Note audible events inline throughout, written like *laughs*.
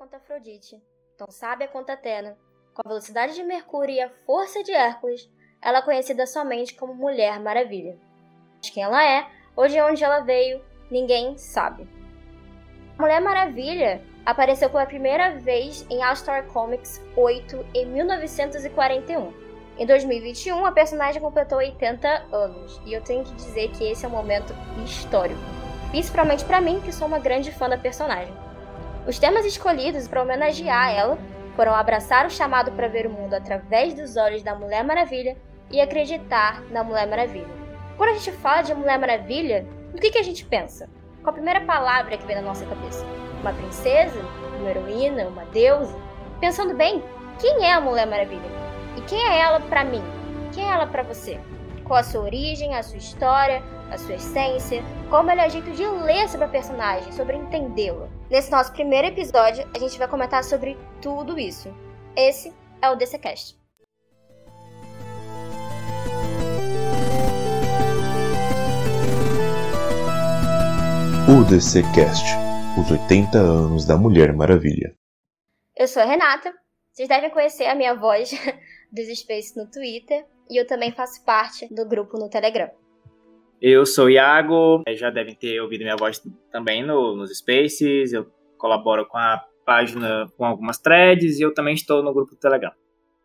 quanto Afrodite, tão sábia quanto Atena, com a velocidade de Mercúrio e a força de Hércules, ela é conhecida somente como Mulher Maravilha. Mas quem ela é, ou de onde ela veio, ninguém sabe. Mulher Maravilha apareceu pela primeira vez em All Star Comics 8 em 1941. Em 2021, a personagem completou 80 anos, e eu tenho que dizer que esse é um momento histórico, principalmente para mim, que sou uma grande fã da personagem. Os temas escolhidos para homenagear ela foram abraçar o chamado para ver o mundo através dos olhos da Mulher Maravilha e acreditar na Mulher Maravilha. Quando a gente fala de Mulher Maravilha, o que, que a gente pensa? Qual a primeira palavra que vem na nossa cabeça? Uma princesa? Uma heroína? Uma deusa? Pensando bem, quem é a Mulher Maravilha? E quem é ela para mim? Quem é ela para você? Qual a sua origem, a sua história, a sua essência? Qual o melhor jeito de ler sobre a personagem, sobre entendê-la? Nesse nosso primeiro episódio, a gente vai comentar sobre tudo isso. Esse é o DCCast. O DCCast, os 80 anos da Mulher Maravilha. Eu sou a Renata, vocês devem conhecer a minha voz *laughs* dos Space no Twitter e eu também faço parte do grupo no Telegram. Eu sou o Iago, já devem ter ouvido minha voz também no, nos Spaces, eu colaboro com a página com algumas threads e eu também estou no grupo do Telegram.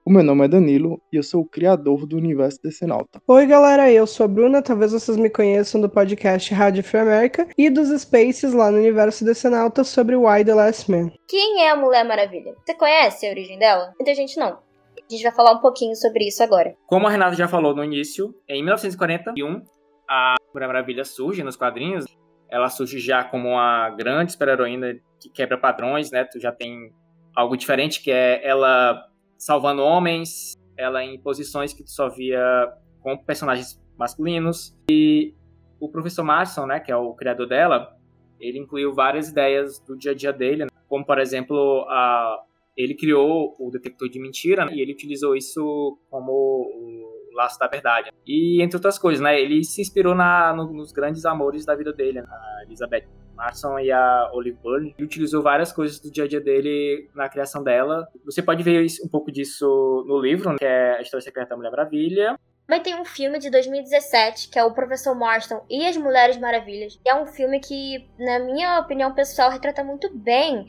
O meu nome é Danilo e eu sou o criador do Universo Decenalta. Oi, galera, eu sou a Bruna, talvez vocês me conheçam do podcast Rádio Free America e dos Spaces lá no Universo Decenalta sobre Why the Last Man. Quem é a Mulher Maravilha? Você conhece a origem dela? Muita gente não. A gente vai falar um pouquinho sobre isso agora. Como a Renata já falou no início, em 1941, a Mulher Maravilha surge nos quadrinhos. Ela surge já como uma grande super-heroína que quebra padrões, né? Tu já tem algo diferente, que é ela salvando homens, ela em posições que tu só via com personagens masculinos. E o professor Marston, né, que é o criador dela, ele incluiu várias ideias do dia a dia dele, né? como por exemplo, a, ele criou o detector de mentira né, e ele utilizou isso como o laço da verdade. E entre outras coisas, né, ele se inspirou na, no, nos grandes amores da vida dele, né, a Elizabeth Marson e a Olive Byrne. Ele utilizou várias coisas do dia a dia dele na criação dela. Você pode ver um pouco disso no livro, né, que é A História Secreta da Mulher Maravilha. Também tem um filme de 2017, que é o Professor Marston e as Mulheres Maravilhas. É um filme que, na minha opinião pessoal, retrata muito bem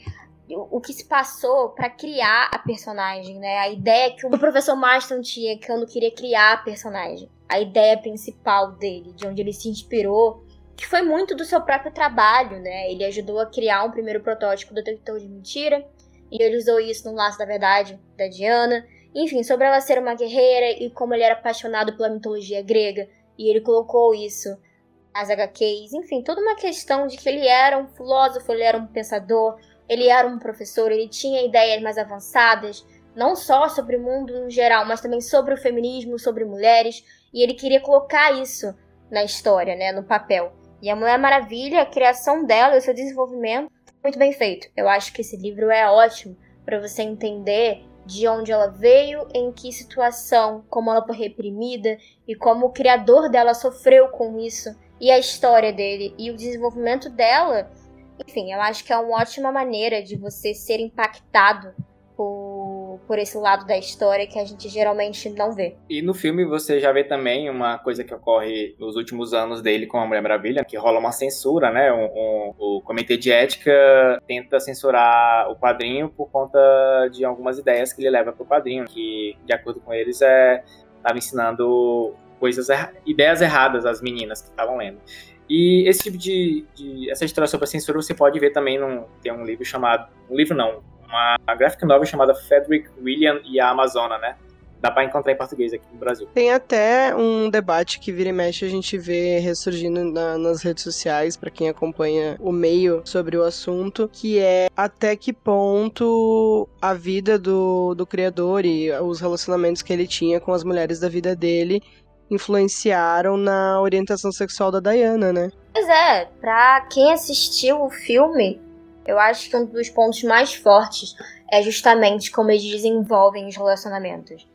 o que se passou para criar a personagem, né? A ideia que o professor Marston tinha quando queria criar a personagem. A ideia principal dele, de onde ele se inspirou que foi muito do seu próprio trabalho, né? Ele ajudou a criar um primeiro protótipo do detector de mentira, e ele usou isso no Laço da Verdade da Diana. Enfim, sobre ela ser uma guerreira e como ele era apaixonado pela mitologia grega, e ele colocou isso nas HQs. Enfim, toda uma questão de que ele era um filósofo, ele era um pensador, ele era um professor, ele tinha ideias mais avançadas, não só sobre o mundo geral, mas também sobre o feminismo, sobre mulheres, e ele queria colocar isso na história, né, no papel. E a Mulher Maravilha, a criação dela o seu desenvolvimento, muito bem feito. Eu acho que esse livro é ótimo para você entender de onde ela veio, em que situação, como ela foi reprimida e como o criador dela sofreu com isso, e a história dele e o desenvolvimento dela. Enfim, eu acho que é uma ótima maneira de você ser impactado por, por esse lado da história que a gente geralmente não vê. E no filme você já vê também uma coisa que ocorre nos últimos anos dele com a Mulher Maravilha, que rola uma censura, né? Um, um, o Comitê de Ética tenta censurar o quadrinho por conta de algumas ideias que ele leva para o quadrinho, que, de acordo com eles, é estava ensinando coisas ideias erradas às meninas que estavam lendo. E esse tipo de, de, essa história sobre a censura você pode ver também num tem um livro chamado um livro não uma graphic novel chamada Frederick William e a Amazona, né? Dá pra encontrar em português aqui no Brasil. Tem até um debate que vira e mexe a gente vê ressurgindo na, nas redes sociais, para quem acompanha o meio sobre o assunto, que é até que ponto a vida do, do criador e os relacionamentos que ele tinha com as mulheres da vida dele influenciaram na orientação sexual da Diana, né? Pois é, pra quem assistiu o filme, eu acho que um dos pontos mais fortes é justamente como eles desenvolvem os relacionamentos.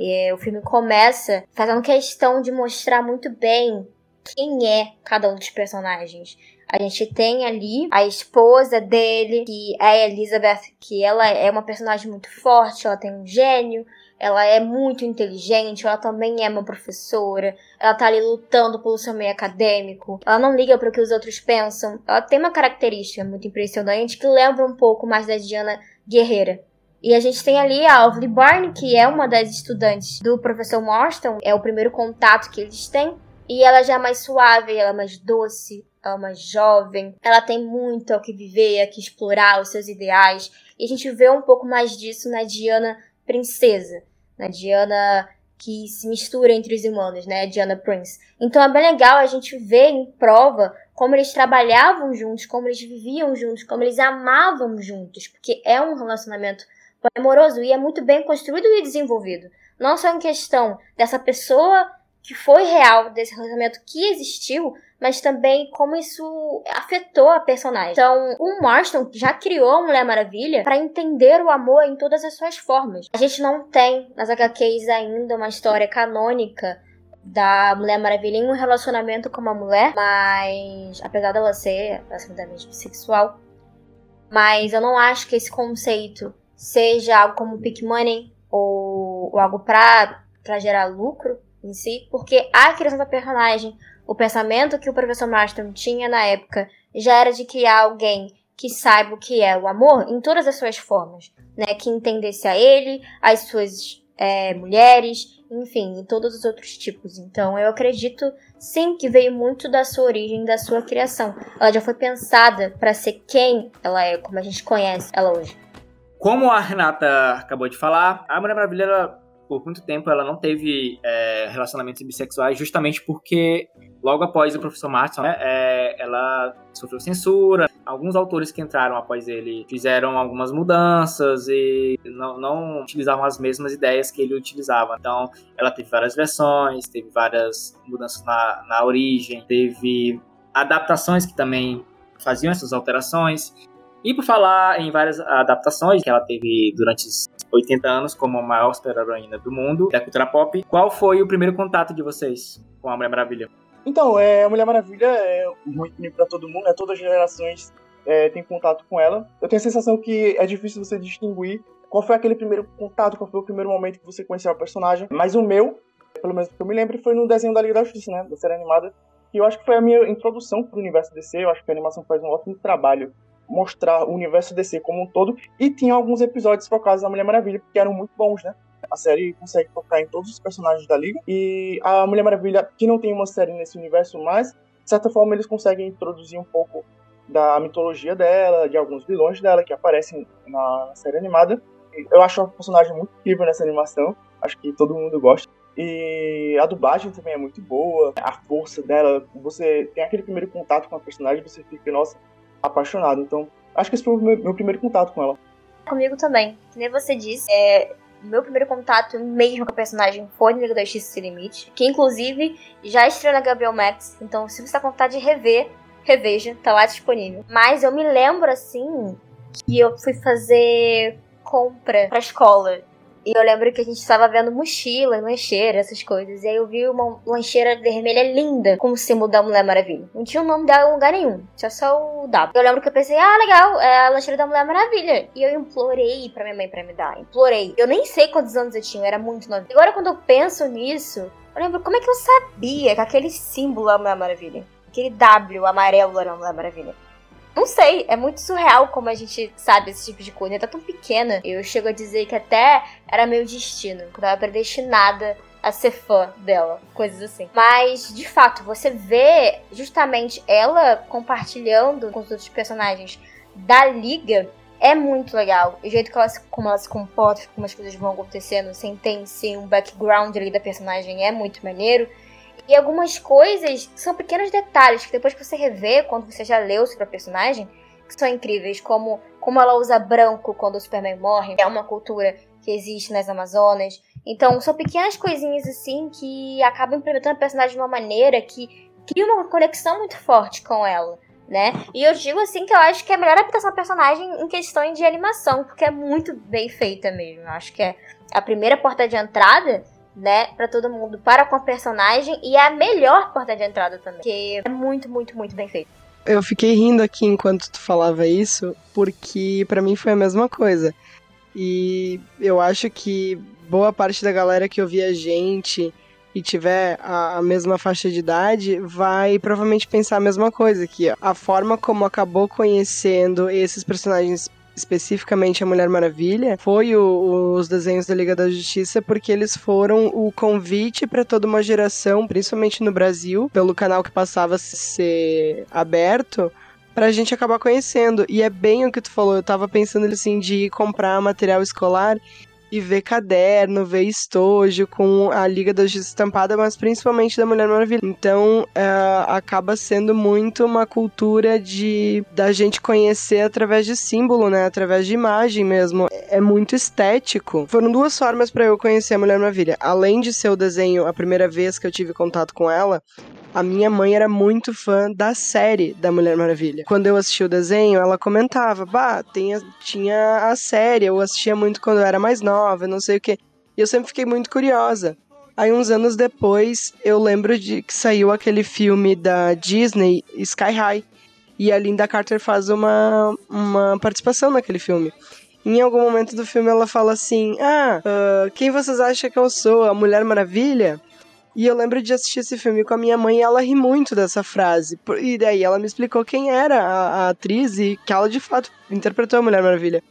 É, o filme começa fazendo questão de mostrar muito bem quem é cada um dos personagens. A gente tem ali a esposa dele, que é a Elizabeth, que ela é uma personagem muito forte, ela tem um gênio, ela é muito inteligente, ela também é uma professora, ela tá ali lutando pelo seu meio acadêmico, ela não liga para o que os outros pensam. Ela tem uma característica muito impressionante que lembra um pouco mais da Diana guerreira. E a gente tem ali a Alvely Barney, que é uma das estudantes do professor Morstan, é o primeiro contato que eles têm. E ela já é mais suave, ela é mais doce, ela é mais jovem, ela tem muito ao que viver, a que explorar os seus ideais. E a gente vê um pouco mais disso na Diana princesa, na Diana que se mistura entre os humanos, né? Diana Prince. Então é bem legal a gente ver em prova como eles trabalhavam juntos, como eles viviam juntos, como eles amavam juntos, porque é um relacionamento amoroso e é muito bem construído e desenvolvido. Não só em questão dessa pessoa que foi real desse relacionamento que existiu, mas também como isso afetou a personagem. Então, o Marston já criou a Mulher Maravilha para entender o amor em todas as suas formas. A gente não tem nas HQs ainda uma história canônica da Mulher Maravilha em um relacionamento com uma mulher, mas apesar dela ser assumidamente bissexual, mas eu não acho que esse conceito seja algo como pick money ou, ou algo para gerar lucro em si, porque a criação da personagem, o pensamento que o professor Marston tinha na época já era de criar alguém que saiba o que é o amor em todas as suas formas, né? Que entendesse a ele, as suas é, mulheres, enfim, em todos os outros tipos. Então, eu acredito sim que veio muito da sua origem, da sua criação. Ela já foi pensada para ser quem ela é, como a gente conhece ela hoje. Como a Renata acabou de falar, a Mulher Maravilha por muito tempo ela não teve é, relacionamentos bissexuais, justamente porque logo após o professor Martin, né, é, ela sofreu censura. Alguns autores que entraram após ele fizeram algumas mudanças e não, não utilizavam as mesmas ideias que ele utilizava. Então, ela teve várias versões, teve várias mudanças na, na origem, teve adaptações que também faziam essas alterações. E por falar em várias adaptações que ela teve durante 80 anos como a maior super-heroína do mundo, da cultura pop, qual foi o primeiro contato de vocês com a Mulher Maravilha? Então, é, a Mulher Maravilha é muito para todo mundo, né? todas as gerações é, têm contato com ela. Eu tenho a sensação que é difícil você distinguir qual foi aquele primeiro contato, qual foi o primeiro momento que você conheceu a personagem. Mas o meu, pelo menos que eu me lembro, foi no desenho da Liga da Justiça, né? Da série animada. Que eu acho que foi a minha introdução para o universo DC. Eu acho que a animação faz um ótimo trabalho mostrar o universo DC como um todo. E tinha alguns episódios focados na Mulher Maravilha, que eram muito bons, né? A série consegue focar em todos os personagens da Liga. E a Mulher Maravilha, que não tem uma série nesse universo, mas, de certa forma, eles conseguem introduzir um pouco da mitologia dela, de alguns vilões dela que aparecem na série animada. Eu acho a personagem muito incrível nessa animação. Acho que todo mundo gosta. E a dublagem também é muito boa. A força dela, você tem aquele primeiro contato com a personagem, você fica, nossa, apaixonado. Então, acho que esse foi o meu, meu primeiro contato com ela. Comigo também. Que nem você disse, é, meu primeiro contato mesmo com a personagem foi no Liga da Justiça Sem Limite, que inclusive já estreou na Gabriel Max, então se você tá com vontade de rever, reveja, tá lá disponível. Mas eu me lembro assim que eu fui fazer compra pra escola e eu lembro que a gente estava vendo mochila, lancheira, essas coisas. E aí eu vi uma lancheira vermelha linda com o símbolo da Mulher Maravilha. Não tinha o nome dela em lugar nenhum, tinha só o W. Eu lembro que eu pensei, ah, legal, é a lancheira da Mulher Maravilha. E eu implorei pra minha mãe pra me dar, implorei. Eu nem sei quantos anos eu tinha, eu era muito nova. Agora quando eu penso nisso, eu lembro como é que eu sabia que aquele símbolo da Mulher Maravilha, aquele W amarelo era a Mulher Maravilha. Não sei, é muito surreal como a gente sabe esse tipo de coisa. Ela tá tão pequena. Eu chego a dizer que até era meu destino. Que eu tava predestinada a ser fã dela, coisas assim. Mas, de fato, você vê justamente ela compartilhando com os outros personagens da liga é muito legal. O jeito que ela, como ela se comporta, como as coisas vão acontecendo, sem ter sim um background ali da personagem é muito maneiro. E algumas coisas são pequenos detalhes que depois que você revê, quando você já leu sobre a personagem, que são incríveis, como como ela usa branco quando o Superman morre, é uma cultura que existe nas Amazonas. Então, são pequenas coisinhas assim que acabam implementando a personagem de uma maneira que cria uma conexão muito forte com ela. Né? E eu digo assim que eu acho que é a melhor adaptação da personagem em questão de animação, porque é muito bem feita mesmo. Eu acho que é a primeira porta de entrada né, para todo mundo, para com a personagem e é a melhor porta de entrada também, que é muito, muito, muito bem feito. Eu fiquei rindo aqui enquanto tu falava isso, porque para mim foi a mesma coisa. E eu acho que boa parte da galera que ouvia a gente e tiver a, a, mesma faixa de idade, vai provavelmente pensar a mesma coisa, que a forma como acabou conhecendo esses personagens especificamente a Mulher Maravilha, foi o, os desenhos da Liga da Justiça, porque eles foram o convite para toda uma geração, principalmente no Brasil, pelo canal que passava a ser aberto, pra gente acabar conhecendo. E é bem o que tu falou, eu tava pensando assim de comprar material escolar e ver caderno, ver estojo com a Liga da Justiça estampada, mas principalmente da Mulher Maravilha. Então, é, acaba sendo muito uma cultura de da gente conhecer através de símbolo, né? Através de imagem mesmo. É muito estético. Foram duas formas para eu conhecer a Mulher Maravilha. Além de ser o desenho a primeira vez que eu tive contato com ela, a minha mãe era muito fã da série da Mulher Maravilha. Quando eu assisti o desenho, ela comentava: Bah, tem a, tinha a série, eu assistia muito quando eu era mais nova, não sei o que. E eu sempre fiquei muito curiosa. Aí, uns anos depois, eu lembro de que saiu aquele filme da Disney, Sky High. E a Linda Carter faz uma, uma participação naquele filme. Em algum momento do filme, ela fala assim: Ah, uh, quem vocês acham que eu sou? A Mulher Maravilha? E eu lembro de assistir esse filme com a minha mãe e ela ri muito dessa frase. E daí ela me explicou quem era a, a atriz e que ela de fato interpretou a Mulher Maravilha.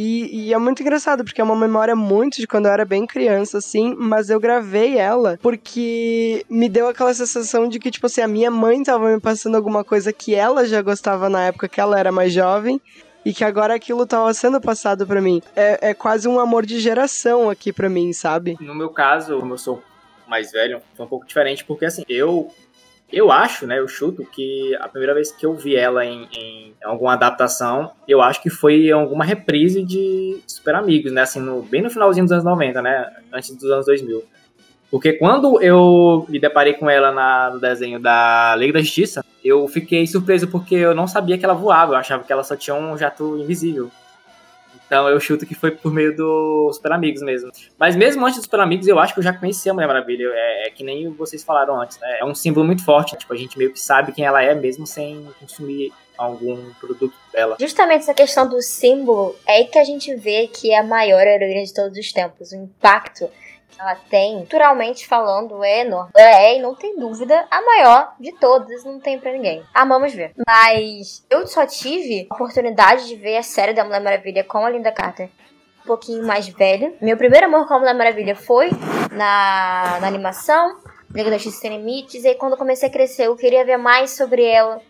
E, e, é muito engraçado, porque é uma memória muito de quando eu era bem criança, assim, mas eu gravei ela porque me deu aquela sensação de que, tipo assim, a minha mãe tava me passando alguma coisa que ela já gostava na época que ela era mais jovem. E que agora aquilo tava sendo passado para mim. É, é quase um amor de geração aqui para mim, sabe? No meu caso, como eu sou mais velho, foi um pouco diferente, porque assim, eu eu acho, né, eu chuto que a primeira vez que eu vi ela em, em alguma adaptação, eu acho que foi alguma reprise de Super Amigos, né, assim, no, bem no finalzinho dos anos 90, né, antes dos anos 2000. Porque quando eu me deparei com ela na, no desenho da Liga da Justiça, eu fiquei surpreso porque eu não sabia que ela voava, eu achava que ela só tinha um jato invisível. Então eu chuto que foi por meio dos Super Amigos mesmo. Mas mesmo antes dos Super Amigos, eu acho que eu já conhecia a Mulher Maravilha. É, é, que nem vocês falaram antes, né? É um símbolo muito forte. Tipo, a gente meio que sabe quem ela é mesmo sem consumir algum produto dela. Justamente essa questão do símbolo é que a gente vê que é a maior heroína de todos os tempos. O impacto ela tem, culturalmente falando, é enorme. É, e não tem dúvida, a maior de todas, não tem pra ninguém. Amamos ver. Mas eu só tive a oportunidade de ver a série da Mulher Maravilha com a Linda Carter um pouquinho mais velha. Meu primeiro amor com a Mulher Maravilha foi na, na animação, Liga da Justiça Sem Limites, e aí quando eu comecei a crescer eu queria ver mais sobre ela.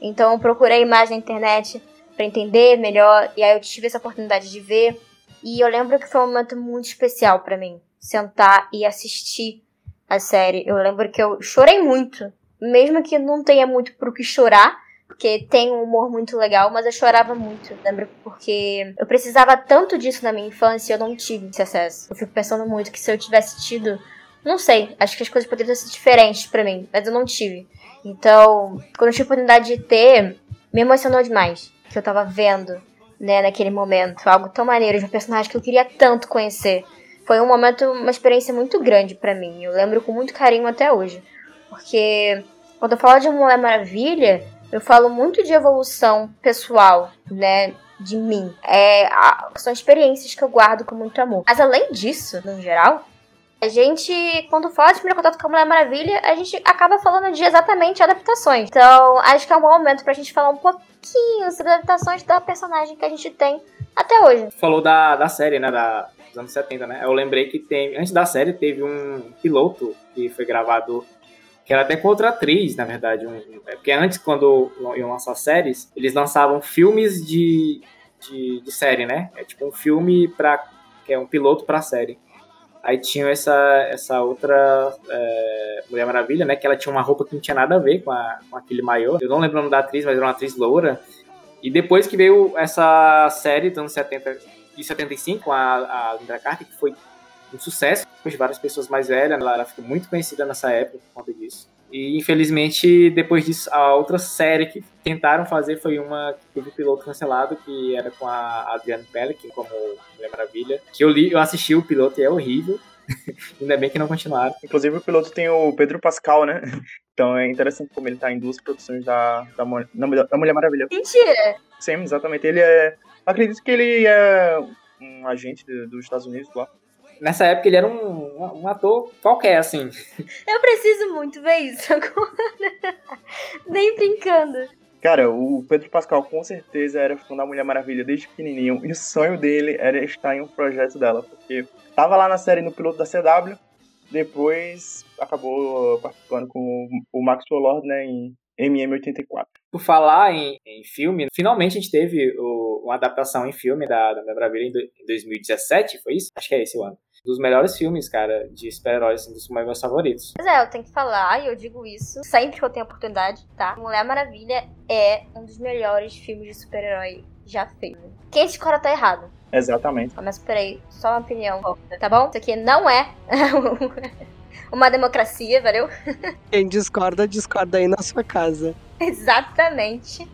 Então eu procurei mais na internet para entender melhor, e aí eu tive essa oportunidade de ver. E eu lembro que foi um momento muito especial para mim sentar e assistir a série. Eu lembro que eu chorei muito, mesmo que não tenha muito pro que chorar, porque tem um humor muito legal, mas eu chorava muito. Lembro porque eu precisava tanto disso na minha infância e eu não tive esse acesso. Eu fico pensando muito que se eu tivesse tido, não sei, acho que as coisas poderiam ser diferentes para mim, mas eu não tive. Então, quando eu tive a oportunidade de ter, me emocionou demais que eu tava vendo, né, naquele momento, algo tão maneiro de um personagem que eu queria tanto conhecer foi um momento, uma experiência muito grande para mim. Eu lembro com muito carinho até hoje. Porque quando eu falo de Mulher Maravilha, eu falo muito de evolução pessoal, né? De mim. É, são experiências que eu guardo com muito amor. Mas além disso, no geral, a gente, quando fala de primeiro contato com a Mulher Maravilha, a gente acaba falando de exatamente adaptações. Então, acho que é um bom momento pra gente falar um pouquinho sobre adaptações da personagem que a gente tem até hoje. Falou da, da série, né? Da, dos anos 70, né? Eu lembrei que tem, antes da série teve um piloto que foi gravado que era até com outra atriz, na verdade. Um, é porque antes, quando iam lançar séries, eles lançavam filmes de, de, de série, né? É tipo um filme para que é um piloto para série. Aí tinha essa, essa outra é, Mulher Maravilha, né? Que ela tinha uma roupa que não tinha nada a ver com, a, com aquele maior. Eu não lembro o nome da atriz, mas era uma atriz loura. E depois que veio essa série dos anos 70 de 75, a, a Linda Carter, que foi um sucesso, depois de várias pessoas mais velhas, ela, ela ficou muito conhecida nessa época por conta disso. E infelizmente, depois disso, a outra série que tentaram fazer foi uma que teve o piloto cancelado, que era com a Adriana Pelleck como Mulher Maravilha. Que eu li, eu assisti o piloto e é horrível. *laughs* Ainda bem que não continuaram. Inclusive o piloto tem o Pedro Pascal, né? *laughs* Então é interessante como ele tá em duas produções da, da, da Mulher Maravilha. Mentira! Sim, exatamente. Ele é. Acredito que ele é um agente dos Estados Unidos lá. Nessa época ele era um, um ator qualquer, assim. Eu preciso muito ver isso *laughs* agora. Nem brincando. Cara, o Pedro Pascal com certeza era fã da Mulher Maravilha desde pequenininho. E o sonho dele era estar em um projeto dela. Porque tava lá na série no piloto da CW. Depois acabou participando com o Maxwell Lord, né, em MM84. Por falar em, em filme, finalmente a gente teve o, uma adaptação em filme da, da Maravilha em, do, em 2017, foi isso? Acho que é esse o ano dos melhores filmes, cara, de super-heróis, assim, dos meus favoritos. Pois é, eu tenho que falar, e eu digo isso sempre que eu tenho oportunidade, tá? Mulher Maravilha é um dos melhores filmes de super-herói já feitos. Quem discorda tá errado. Exatamente. Mas peraí, só uma opinião, tá bom? Isso aqui não é *laughs* uma democracia, valeu? *laughs* Quem discorda, discorda aí na sua casa. Exatamente.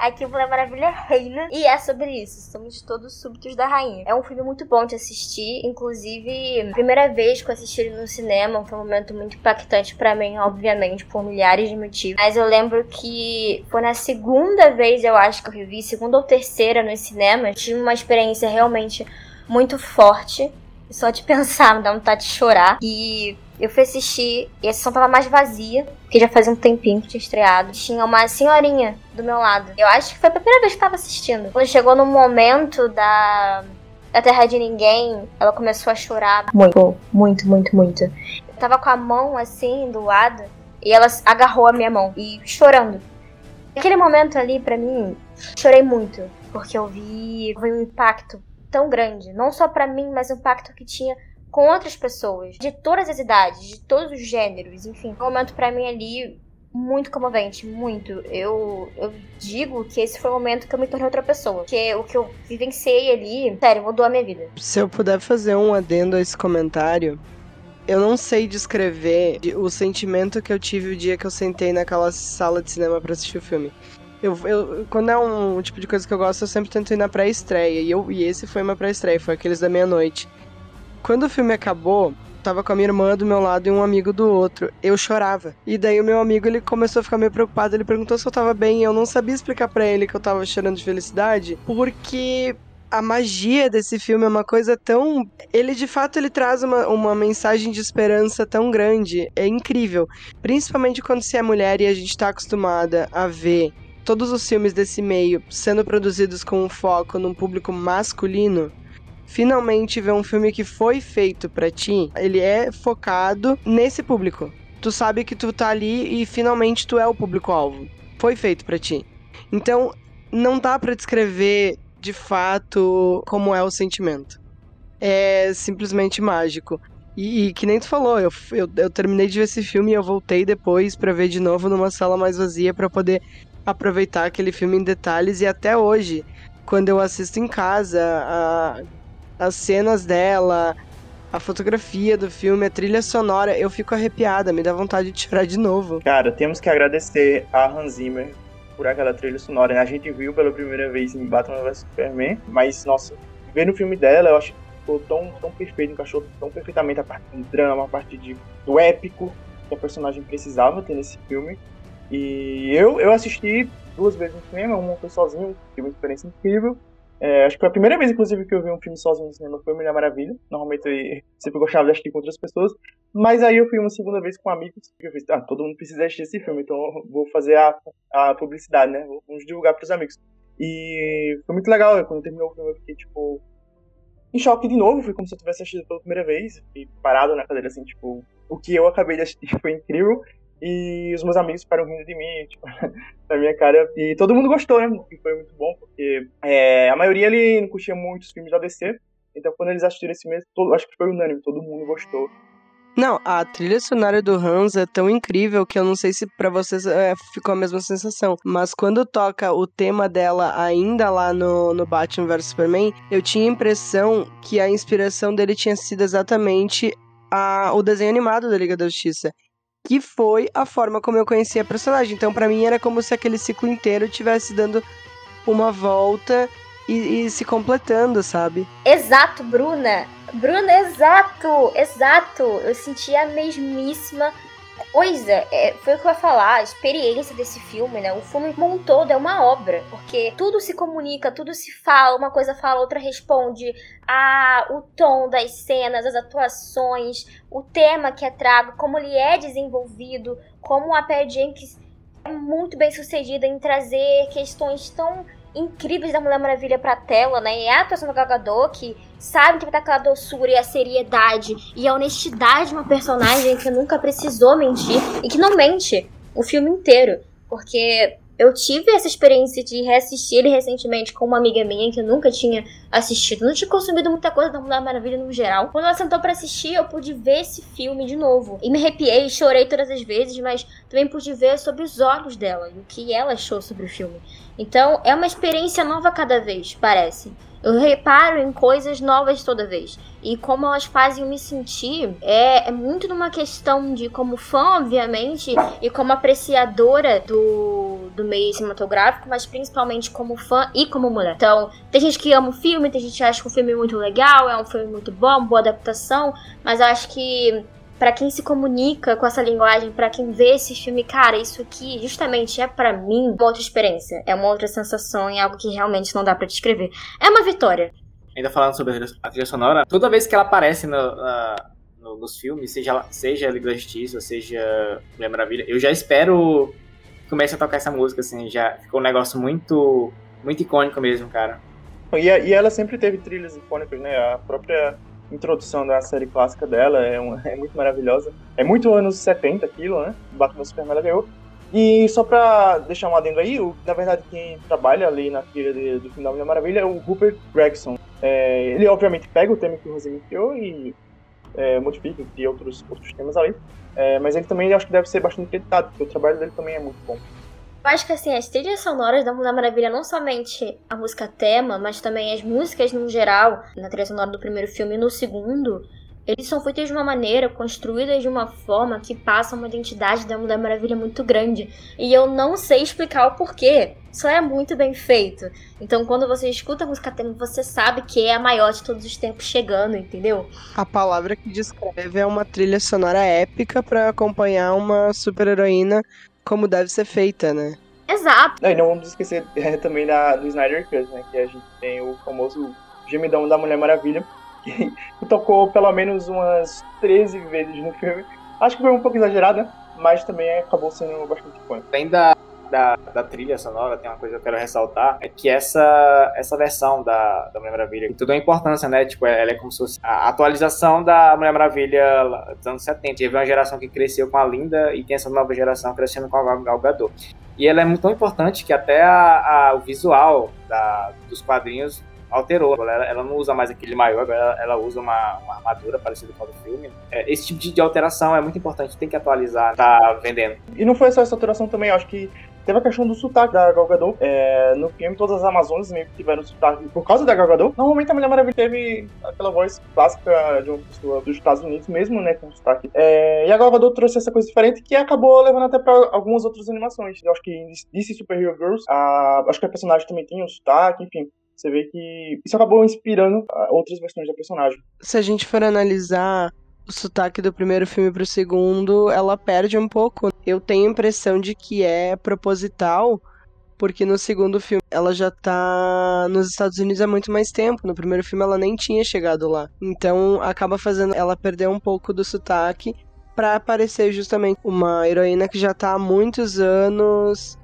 Aqui o Mulher Maravilha reina. E é sobre isso. Somos todos súbitos da rainha. É um filme muito bom de assistir. Inclusive, primeira vez que eu assisti ele no cinema foi um momento muito impactante para mim, obviamente, por milhares de motivos. Mas eu lembro que foi na segunda vez, eu acho, que eu revi, segunda ou terceira no cinema. Tive uma experiência realmente muito forte. Só de *laughs* pensar me dá vontade de chorar. E eu fui assistir e a sessão tava mais vazia, porque já fazia um tempinho que tinha estreado. Tinha uma senhorinha do meu lado. Eu acho que foi a primeira vez que tava assistindo. Quando chegou no momento da, da Terra de Ninguém, ela começou a chorar muito, muito, muito, muito. Eu tava com a mão assim do lado e ela agarrou a minha mão e chorando. Naquele momento ali, para mim, chorei muito, porque eu vi, foi um impacto tão grande, não só para mim, mas o impacto que tinha com outras pessoas, de todas as idades, de todos os gêneros, enfim. Um momento para mim ali muito comovente, muito. Eu, eu digo que esse foi o momento que eu me tornei outra pessoa. Que o que eu vivenciei ali, sério, mudou a minha vida. Se eu puder fazer um adendo a esse comentário, eu não sei descrever o sentimento que eu tive o dia que eu sentei naquela sala de cinema para assistir o filme. Eu, eu, quando é um tipo de coisa que eu gosto, eu sempre tento ir na pré-estreia. E, eu, e esse foi uma pré-estreia, foi aqueles da meia-noite. Quando o filme acabou, tava com a minha irmã do meu lado e um amigo do outro. Eu chorava. E daí o meu amigo, ele começou a ficar meio preocupado, ele perguntou se eu tava bem, eu não sabia explicar para ele que eu tava chorando de felicidade, porque a magia desse filme é uma coisa tão. Ele de fato ele traz uma, uma mensagem de esperança tão grande. É incrível. Principalmente quando se é mulher e a gente tá acostumada a ver todos os filmes desse meio sendo produzidos com um foco num público masculino finalmente ver um filme que foi feito para ti, ele é focado nesse público. Tu sabe que tu tá ali e finalmente tu é o público-alvo. Foi feito para ti. Então, não dá para descrever de fato como é o sentimento. É simplesmente mágico. E, e, que nem tu falou, eu, eu, eu, terminei de ver esse filme e eu voltei depois para ver de novo numa sala mais vazia para poder aproveitar aquele filme em detalhes e até hoje, quando eu assisto em casa, a, as cenas dela, a fotografia do filme, a trilha sonora, eu fico arrepiada, me dá vontade de chorar de novo. Cara, temos que agradecer a Hans Zimmer por aquela trilha sonora. Né? A gente viu pela primeira vez em Batman vs Superman, mas, nossa, ver no filme dela, eu acho que ficou tão, tão perfeito, encaixou tão perfeitamente a parte do drama, a parte de, do épico que a personagem precisava ter nesse filme. E eu, eu assisti duas vezes no cinema, uma foi sozinho, tive uma experiência incrível. É, acho que foi a primeira vez, inclusive, que eu vi um filme sozinho no cinema foi Mulher Maravilha. Normalmente eu sempre gostava de assistir com outras pessoas. Mas aí eu fui uma segunda vez com amigos. E eu fiz, ah, todo mundo precisa assistir esse filme, então vou fazer a, a publicidade, né? Vamos divulgar pros amigos. E foi muito legal. Quando terminou o filme, eu fiquei, tipo, em choque de novo. Foi como se eu tivesse assistido pela primeira vez. Fiquei parado na cadeira, assim, tipo, o que eu acabei de assistir *laughs* foi incrível. E os meus amigos ficaram rindo de mim, *laughs* tipo, *laughs* na minha cara. E todo mundo gostou, né? E foi muito bom, porque é, a maioria ali não curtia muito os filmes da DC. Então quando eles assistiram esse mês, todo, acho que foi unânime, todo mundo gostou. Não, a trilha sonora do Hans é tão incrível que eu não sei se para vocês é, ficou a mesma sensação. Mas quando toca o tema dela ainda lá no, no Batman vs Superman, eu tinha a impressão que a inspiração dele tinha sido exatamente a, o desenho animado da Liga da Justiça que foi a forma como eu conheci a personagem. Então, para mim, era como se aquele ciclo inteiro tivesse dando uma volta e, e, se completando, sabe? Exato, Bruna. Bruno, exato, exato. Eu senti a mesmíssima coisa. É, foi o que eu ia falar, a experiência desse filme, né? O filme como um todo é uma obra, porque tudo se comunica, tudo se fala, uma coisa fala, outra responde. Ah, o tom das cenas, as atuações, o tema que é trago, como ele é desenvolvido, como a Perry Jenkins muito bem sucedida em trazer questões tão incríveis da Mulher Maravilha pra tela, né? E a atuação do Gagador, que sabe interpretar aquela doçura e a seriedade e a honestidade de uma personagem que nunca precisou mentir e que não mente o filme inteiro. Porque eu tive essa experiência de reassistir ele recentemente com uma amiga minha que eu nunca tinha assistido. Não tinha consumido muita coisa da Mulher Maravilha no geral. Quando ela sentou para assistir, eu pude ver esse filme de novo. E me arrepiei, chorei todas as vezes, mas também pude ver sobre os olhos dela e o que ela achou sobre o filme. Então, é uma experiência nova cada vez, parece. Eu reparo em coisas novas toda vez. E como elas fazem me sentir é, é muito numa questão de como fã, obviamente, e como apreciadora do, do meio cinematográfico, mas principalmente como fã e como mulher. Então, tem gente que ama o filme, tem gente que acha que o filme é muito legal, é um filme muito bom, boa adaptação, mas acho que para quem se comunica com essa linguagem, para quem vê esse filme, cara, isso aqui justamente é para mim uma outra experiência, é uma outra sensação, é algo que realmente não dá para descrever. É uma vitória. Ainda falando sobre a trilha sonora, toda vez que ela aparece no, na, no, nos filmes, seja, seja Liga da Justiça, seja Mulher Maravilha, eu já espero que comece a tocar essa música, assim, já ficou um negócio muito, muito icônico mesmo, cara. E, e ela sempre teve trilhas icônicas, né? A própria introdução da série clássica dela é, uma, é muito maravilhosa. É muito anos 70 aquilo, né? Batman Superman ganhou. E só pra deixar um adendo aí, o, na verdade quem trabalha ali na trilha de, do final da Maravilha é o Rupert Gregson. É, ele obviamente pega o tema que o Rosinho criou e é, modifica, cria outros, outros temas ali. É, mas ele também acho que deve ser bastante acreditado, porque o trabalho dele também é muito bom. Eu acho que assim, as trilhas sonoras da Mulher Maravilha, não somente a música tema, mas também as músicas no geral, na trilha sonora do primeiro filme e no segundo, eles são feitos de uma maneira, construídas de uma forma que passa uma identidade da Mulher Maravilha muito grande. E eu não sei explicar o porquê. Só é muito bem feito. Então, quando você escuta a música tema, você sabe que é a maior de todos os tempos chegando, entendeu? A palavra que descreve é uma trilha sonora épica para acompanhar uma super-heroína como deve ser feita, né? Exato. e não vamos esquecer é, também da, do Snyder Cut, né? Que a gente tem o famoso gemidão da Mulher Maravilha, *laughs* que tocou pelo menos umas 13 vezes no filme. Acho que foi um pouco exagerada, né? mas também acabou sendo bastante icônico. Além da, da, trilha sonora, tem uma coisa que eu quero ressaltar, é que essa, essa versão da, da Mulher Maravilha tem toda a importância, né? Tipo, ela é como se fosse a atualização da Mulher Maravilha dos anos 70. Teve uma geração que cresceu com a Linda e tem essa nova geração crescendo com a Gal Gadot. E ela é muito tão importante que até a, a, o visual da, dos quadrinhos alterou. Ela, ela, não usa mais aquele maior, agora ela, usa uma, uma, armadura parecida com a do filme. É, esse tipo de, de, alteração é muito importante, tem que atualizar, tá vendendo. E não foi só essa alteração também, acho que Teve a questão do sotaque da Gal Gadot. É, no filme, todas as Amazonas meio que tiveram sotaque por causa da Gal Gadot. Normalmente a Mulher Maravilha teve aquela voz clássica de uma pessoa dos Estados Unidos mesmo, né, com sotaque. É, e a Gal Gadot trouxe essa coisa diferente que acabou levando até pra algumas outras animações. Eu acho que DC Super Hero Girls, a, acho que a personagem também tinha um sotaque, enfim você vê que isso acabou inspirando outras versões da personagem. Se a gente for analisar o sotaque do primeiro filme pro segundo, ela perde um pouco. Eu tenho a impressão de que é proposital, porque no segundo filme ela já tá nos Estados Unidos há muito mais tempo. No primeiro filme ela nem tinha chegado lá. Então acaba fazendo ela perder um pouco do sotaque para aparecer justamente uma heroína que já tá há muitos anos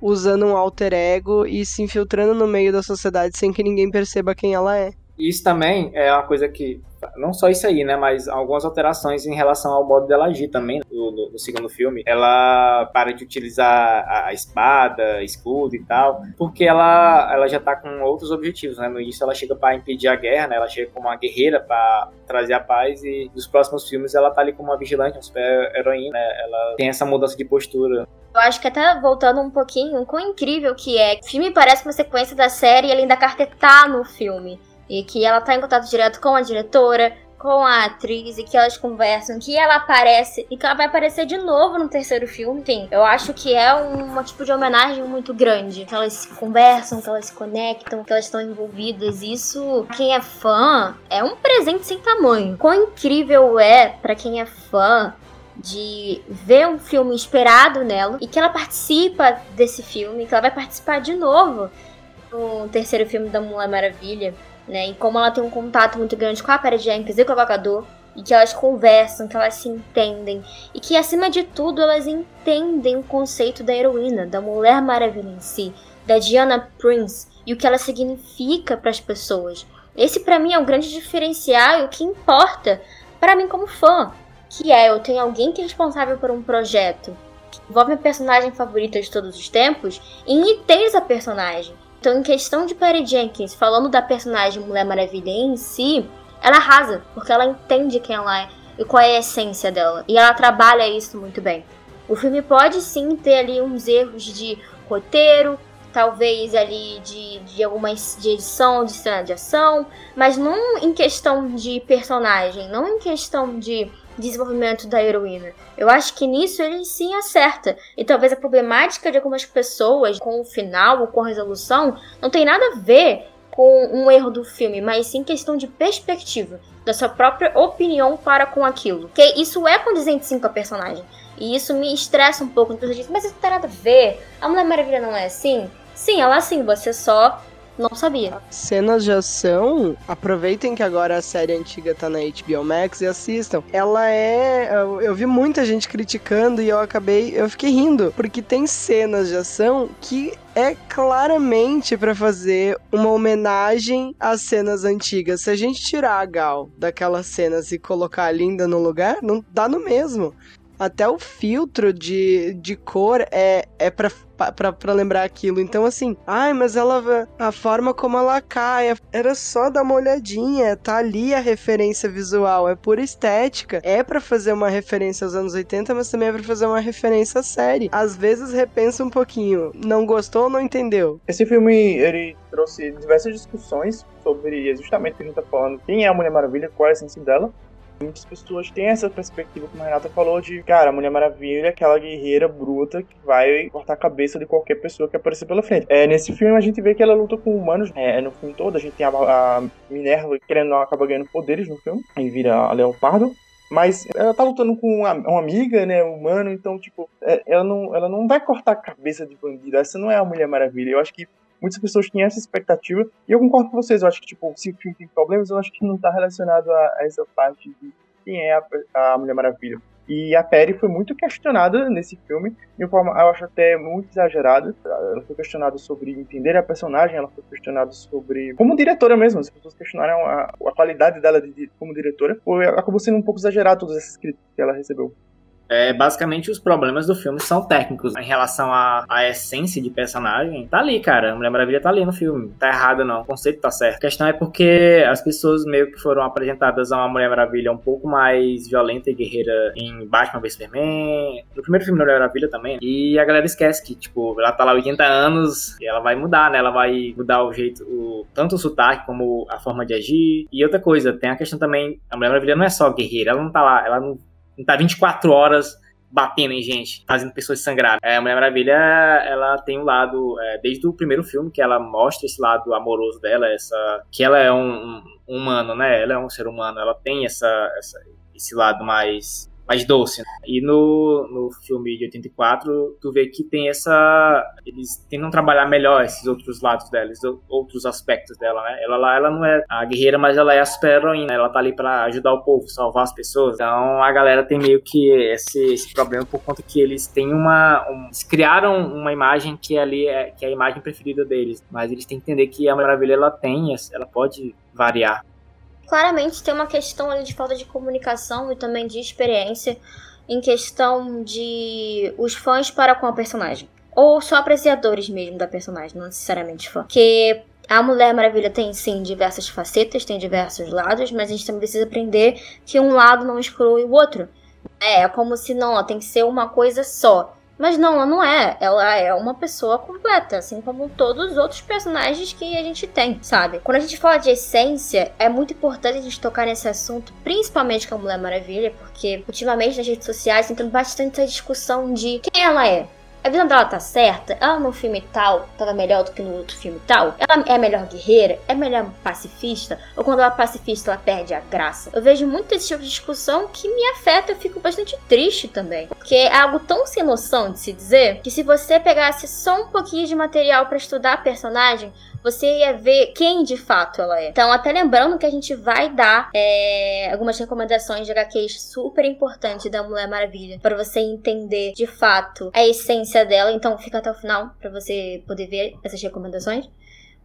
usando um alter ego e se infiltrando no meio da sociedade sem que ninguém perceba quem ela é. Isso também é uma coisa que não só isso aí, né, mas algumas alterações em relação ao modo dela agir também no, no, no segundo filme. Ela para de utilizar a, a, espada, escudo e tal, porque ela, ela já tá com outros objetivos, né? No início ela chega para impedir a guerra, né? Ela chega como uma guerreira para trazer a paz e nos próximos filmes ela tá ali como uma vigilante, uma super heroína, né? Ela tem essa mudança de postura. Eu acho que até voltando um pouquinho, o quão incrível que é. O filme parece uma sequência da série e além da carta tá no filme. E que ela tá em contato direto com a diretora, com a atriz e que elas conversam, que ela aparece e que ela vai aparecer de novo no terceiro filme. Enfim, eu acho que é um tipo de homenagem muito grande. Que elas conversam, que elas se conectam, que elas estão envolvidas. Isso, quem é fã, é um presente sem tamanho. Quão incrível é para quem é fã de ver um filme inspirado nela e que ela participa desse filme, que ela vai participar de novo no terceiro filme da Mulher Maravilha, né? E como ela tem um contato muito grande com a Perry Jenkins e com o Avocador, e que elas conversam, que elas se entendem, e que acima de tudo elas entendem o conceito da heroína, da Mulher Maravilha em si, da Diana Prince e o que ela significa para as pessoas. Esse para mim é um grande diferencial e o que importa para mim como fã, que é eu tenho alguém que é responsável por um projeto que envolve minha personagem favorita de todos os tempos e entende essa personagem. Então, em questão de Perry Jenkins, falando da personagem Mulher Maravilha em si, ela arrasa, porque ela entende quem ela é e qual é a essência dela. E ela trabalha isso muito bem. O filme pode sim ter ali uns erros de roteiro, talvez ali de, de alguma de edição, de cena de ação, mas não em questão de personagem, não em questão de desenvolvimento da heroína. Eu acho que nisso ele sim acerta. E talvez a problemática de algumas pessoas com o final ou com a resolução não tem nada a ver com um erro do filme, mas sim questão de perspectiva, da sua própria opinião para com aquilo. Que isso é condizente sim com a personagem. E isso me estressa um pouco. As pessoas dizem, mas isso não tem nada a ver. A Mulher Maravilha não é assim? Sim, ela assim, você só não sabia. Cenas de ação, aproveitem que agora a série antiga tá na HBO Max e assistam. Ela é. Eu vi muita gente criticando e eu acabei. Eu fiquei rindo, porque tem cenas de ação que é claramente para fazer uma homenagem às cenas antigas. Se a gente tirar a Gal daquelas cenas e colocar a Linda no lugar, não dá no mesmo até o filtro de, de cor é, é pra, pra, pra lembrar aquilo. Então, assim, ai, mas ela. A forma como ela cai, era só dar uma olhadinha. Tá ali a referência visual, é pura estética. É para fazer uma referência aos anos 80, mas também é pra fazer uma referência à série. Às vezes repensa um pouquinho. Não gostou ou não entendeu? Esse filme, ele trouxe diversas discussões sobre justamente o que a gente tá falando. Quem é a Mulher Maravilha, qual é a essência dela. Muitas pessoas têm essa perspectiva, como a Renata falou, de, cara, a Mulher Maravilha é aquela guerreira bruta que vai cortar a cabeça de qualquer pessoa que aparecer pela frente. É, nesse filme a gente vê que ela luta com humanos, é, no filme todo, a gente tem a, a Minerva querendo acaba ganhando poderes no filme, e vira a Leopardo. Mas ela tá lutando com uma, uma amiga, né, humano, então, tipo, é, ela, não, ela não vai cortar a cabeça de bandido. Essa não é a Mulher Maravilha. Eu acho que muitas pessoas tinham essa expectativa. E eu concordo com vocês, eu acho que, tipo, se o filme tem problemas, eu acho que não tá relacionado a, a essa parte de quem é a, a Mulher Maravilha. E a Perry foi muito questionada nesse filme, de forma, eu acho até muito exagerada. Ela foi questionada sobre entender a personagem, ela foi questionada sobre. como diretora mesmo, as pessoas questionaram a, a qualidade dela de, de, como diretora. Foi, acabou sendo um pouco exagerado todas essas críticas que ela recebeu. É, basicamente, os problemas do filme são técnicos. Em relação à, à essência de personagem, tá ali, cara. A Mulher Maravilha tá ali no filme. Tá errado, não. O conceito tá certo. A questão é porque as pessoas meio que foram apresentadas a uma Mulher Maravilha um pouco mais violenta e guerreira em Batman vs Superman. No primeiro filme da Mulher Maravilha também. E a galera esquece que, tipo, ela tá lá 80 anos e ela vai mudar, né? Ela vai mudar o jeito, o, tanto o sotaque como a forma de agir. E outra coisa, tem a questão também, a Mulher Maravilha não é só guerreira, ela não tá lá, ela não não tá 24 horas batendo em gente, fazendo pessoas sangrar. É, a Mulher Maravilha, ela tem um lado, é, desde o primeiro filme, que ela mostra esse lado amoroso dela, essa que ela é um, um humano, né? Ela é um ser humano, ela tem essa, essa esse lado mais mais doce. Né? E no, no filme de 84, tu vê que tem essa. Eles tentam trabalhar melhor esses outros lados dela, esses outros aspectos dela, né? Ela lá, ela não é a guerreira, mas ela é a super-heroína. Ela tá ali pra ajudar o povo, salvar as pessoas. Então a galera tem meio que esse, esse problema por conta que eles têm uma. Um, eles criaram uma imagem que ali é, que é a imagem preferida deles. Mas eles têm que entender que a Maravilha ela tem, ela pode variar claramente tem uma questão ali de falta de comunicação e também de experiência em questão de os fãs para com a personagem. Ou só apreciadores mesmo da personagem, não necessariamente fã. Porque a Mulher Maravilha tem sim diversas facetas, tem diversos lados, mas a gente também precisa aprender que um lado não exclui o outro. É, é como se não, ó, tem que ser uma coisa só. Mas não, ela não é. Ela é uma pessoa completa, assim como todos os outros personagens que a gente tem, sabe? Quando a gente fala de essência, é muito importante a gente tocar nesse assunto, principalmente com a Mulher Maravilha, porque ultimamente nas redes sociais tem bastante essa discussão de quem ela é. A visão dela tá certa? Ela no filme tal tava melhor do que no outro filme tal? Ela é melhor guerreira? É melhor pacifista? Ou quando ela é pacifista, ela perde a graça? Eu vejo muito esse tipo de discussão que me afeta, eu fico bastante triste também. Porque é algo tão sem noção de se dizer, que se você pegasse só um pouquinho de material para estudar a personagem, você ia ver quem de fato ela é. Então, até lembrando que a gente vai dar é, algumas recomendações de HQs super importantes da Mulher Maravilha para você entender de fato a essência dela. Então, fica até o final para você poder ver essas recomendações.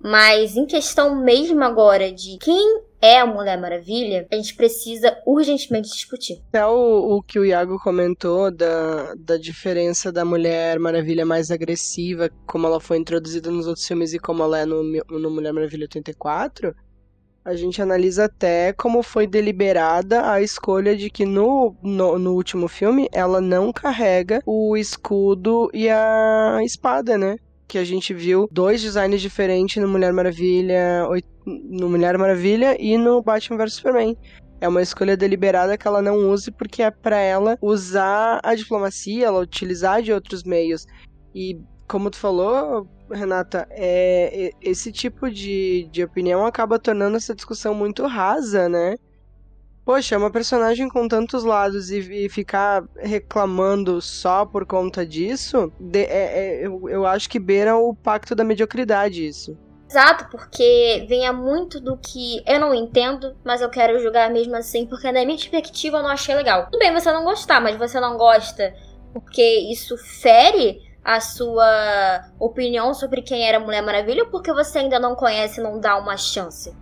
Mas em questão mesmo agora de quem é a Mulher Maravilha, a gente precisa urgentemente discutir. Até o, o que o Iago comentou da, da diferença da Mulher Maravilha mais agressiva, como ela foi introduzida nos outros filmes e como ela é no, no Mulher Maravilha 84, a gente analisa até como foi deliberada a escolha de que no, no, no, último filme ela não carrega o escudo e a espada, né? Que a gente viu dois designs diferentes no Mulher Maravilha, no Mulher Maravilha e no Batman vs Superman. É uma escolha deliberada que ela não use porque é para ela usar a diplomacia, ela utilizar de outros meios. E como tu falou, Renata, é, esse tipo de, de opinião acaba tornando essa discussão muito rasa, né? Poxa, é uma personagem com tantos lados e, e ficar reclamando só por conta disso, de, é, é, eu, eu acho que beira o pacto da mediocridade isso. Exato, porque venha muito do que eu não entendo, mas eu quero julgar mesmo assim, porque na minha perspectiva eu não achei legal. Tudo bem você não gostar, mas você não gosta porque isso fere a sua opinião sobre quem era Mulher Maravilha ou porque você ainda não conhece e não dá uma chance.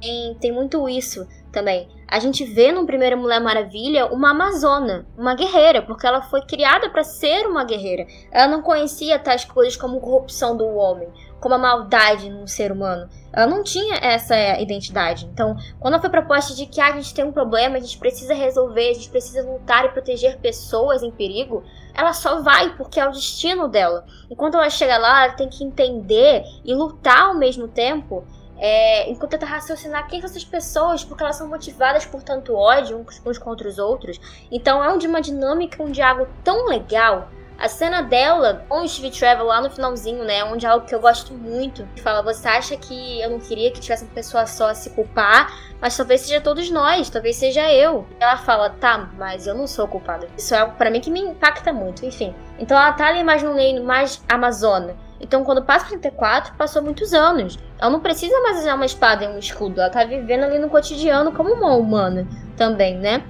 Tem, tem muito isso também. A gente vê no primeiro Mulher Maravilha uma amazona, uma guerreira, porque ela foi criada para ser uma guerreira. Ela não conhecia tais coisas como corrupção do homem, como a maldade no ser humano. Ela não tinha essa identidade. Então, quando ela foi proposta de que ah, a gente tem um problema, a gente precisa resolver, a gente precisa lutar e proteger pessoas em perigo, ela só vai porque é o destino dela. Enquanto ela chega lá, ela tem que entender e lutar ao mesmo tempo é, enquanto tenta raciocinar quem são essas pessoas, porque elas são motivadas por tanto ódio uns contra os outros. Então é um de uma dinâmica, um diálogo tão legal. A cena dela com o Steve Trevor lá no finalzinho, né? É um diálogo que eu gosto muito. Que fala: Você acha que eu não queria que tivesse uma pessoa só a se culpar? Mas talvez seja todos nós, talvez seja eu. Ela fala: Tá, mas eu não sou culpada. Isso é algo para mim que me impacta muito, enfim. Então ela tá ali mais no reino mais amazona. Então, quando passa 34, passou muitos anos. Ela não precisa mais usar uma espada e um escudo. Ela tá vivendo ali no cotidiano como uma humana também, né?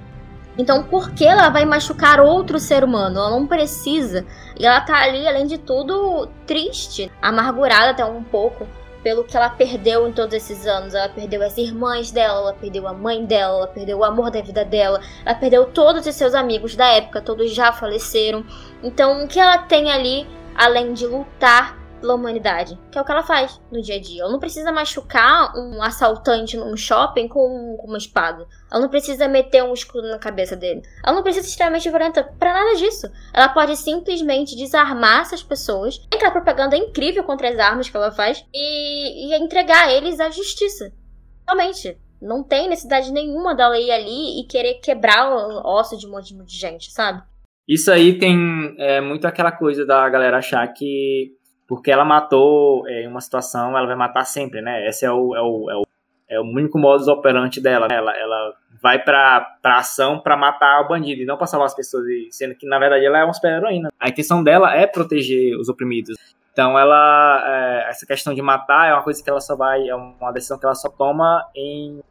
Então, por que ela vai machucar outro ser humano? Ela não precisa. E ela tá ali, além de tudo, triste, amargurada até um pouco pelo que ela perdeu em todos esses anos. Ela perdeu as irmãs dela, ela perdeu a mãe dela, ela perdeu o amor da vida dela, ela perdeu todos os seus amigos da época, todos já faleceram. Então, o que ela tem ali além de lutar pela humanidade, que é o que ela faz no dia a dia. Ela não precisa machucar um assaltante num shopping com, uma espada. Ela não precisa meter um escudo na cabeça dele. Ela não precisa ser extremamente violenta para nada disso. Ela pode simplesmente desarmar essas pessoas, entrar propaganda incrível contra as armas que ela faz e, e entregar eles à justiça. Realmente. Não tem necessidade nenhuma dela ir ali e querer quebrar o osso de um monte de gente, sabe? Isso aí tem é, muito aquela coisa da galera achar que porque ela matou é, em uma situação, ela vai matar sempre, né? Esse é o, é o, é o, é o único modus operandi dela. Né? Ela, ela vai pra, pra ação pra matar o bandido e não pra salvar as pessoas, sendo que na verdade ela é uma super-heroína. A intenção dela é proteger os oprimidos. Então ela, é, essa questão de matar é uma coisa que ela só vai, é uma decisão que ela só toma em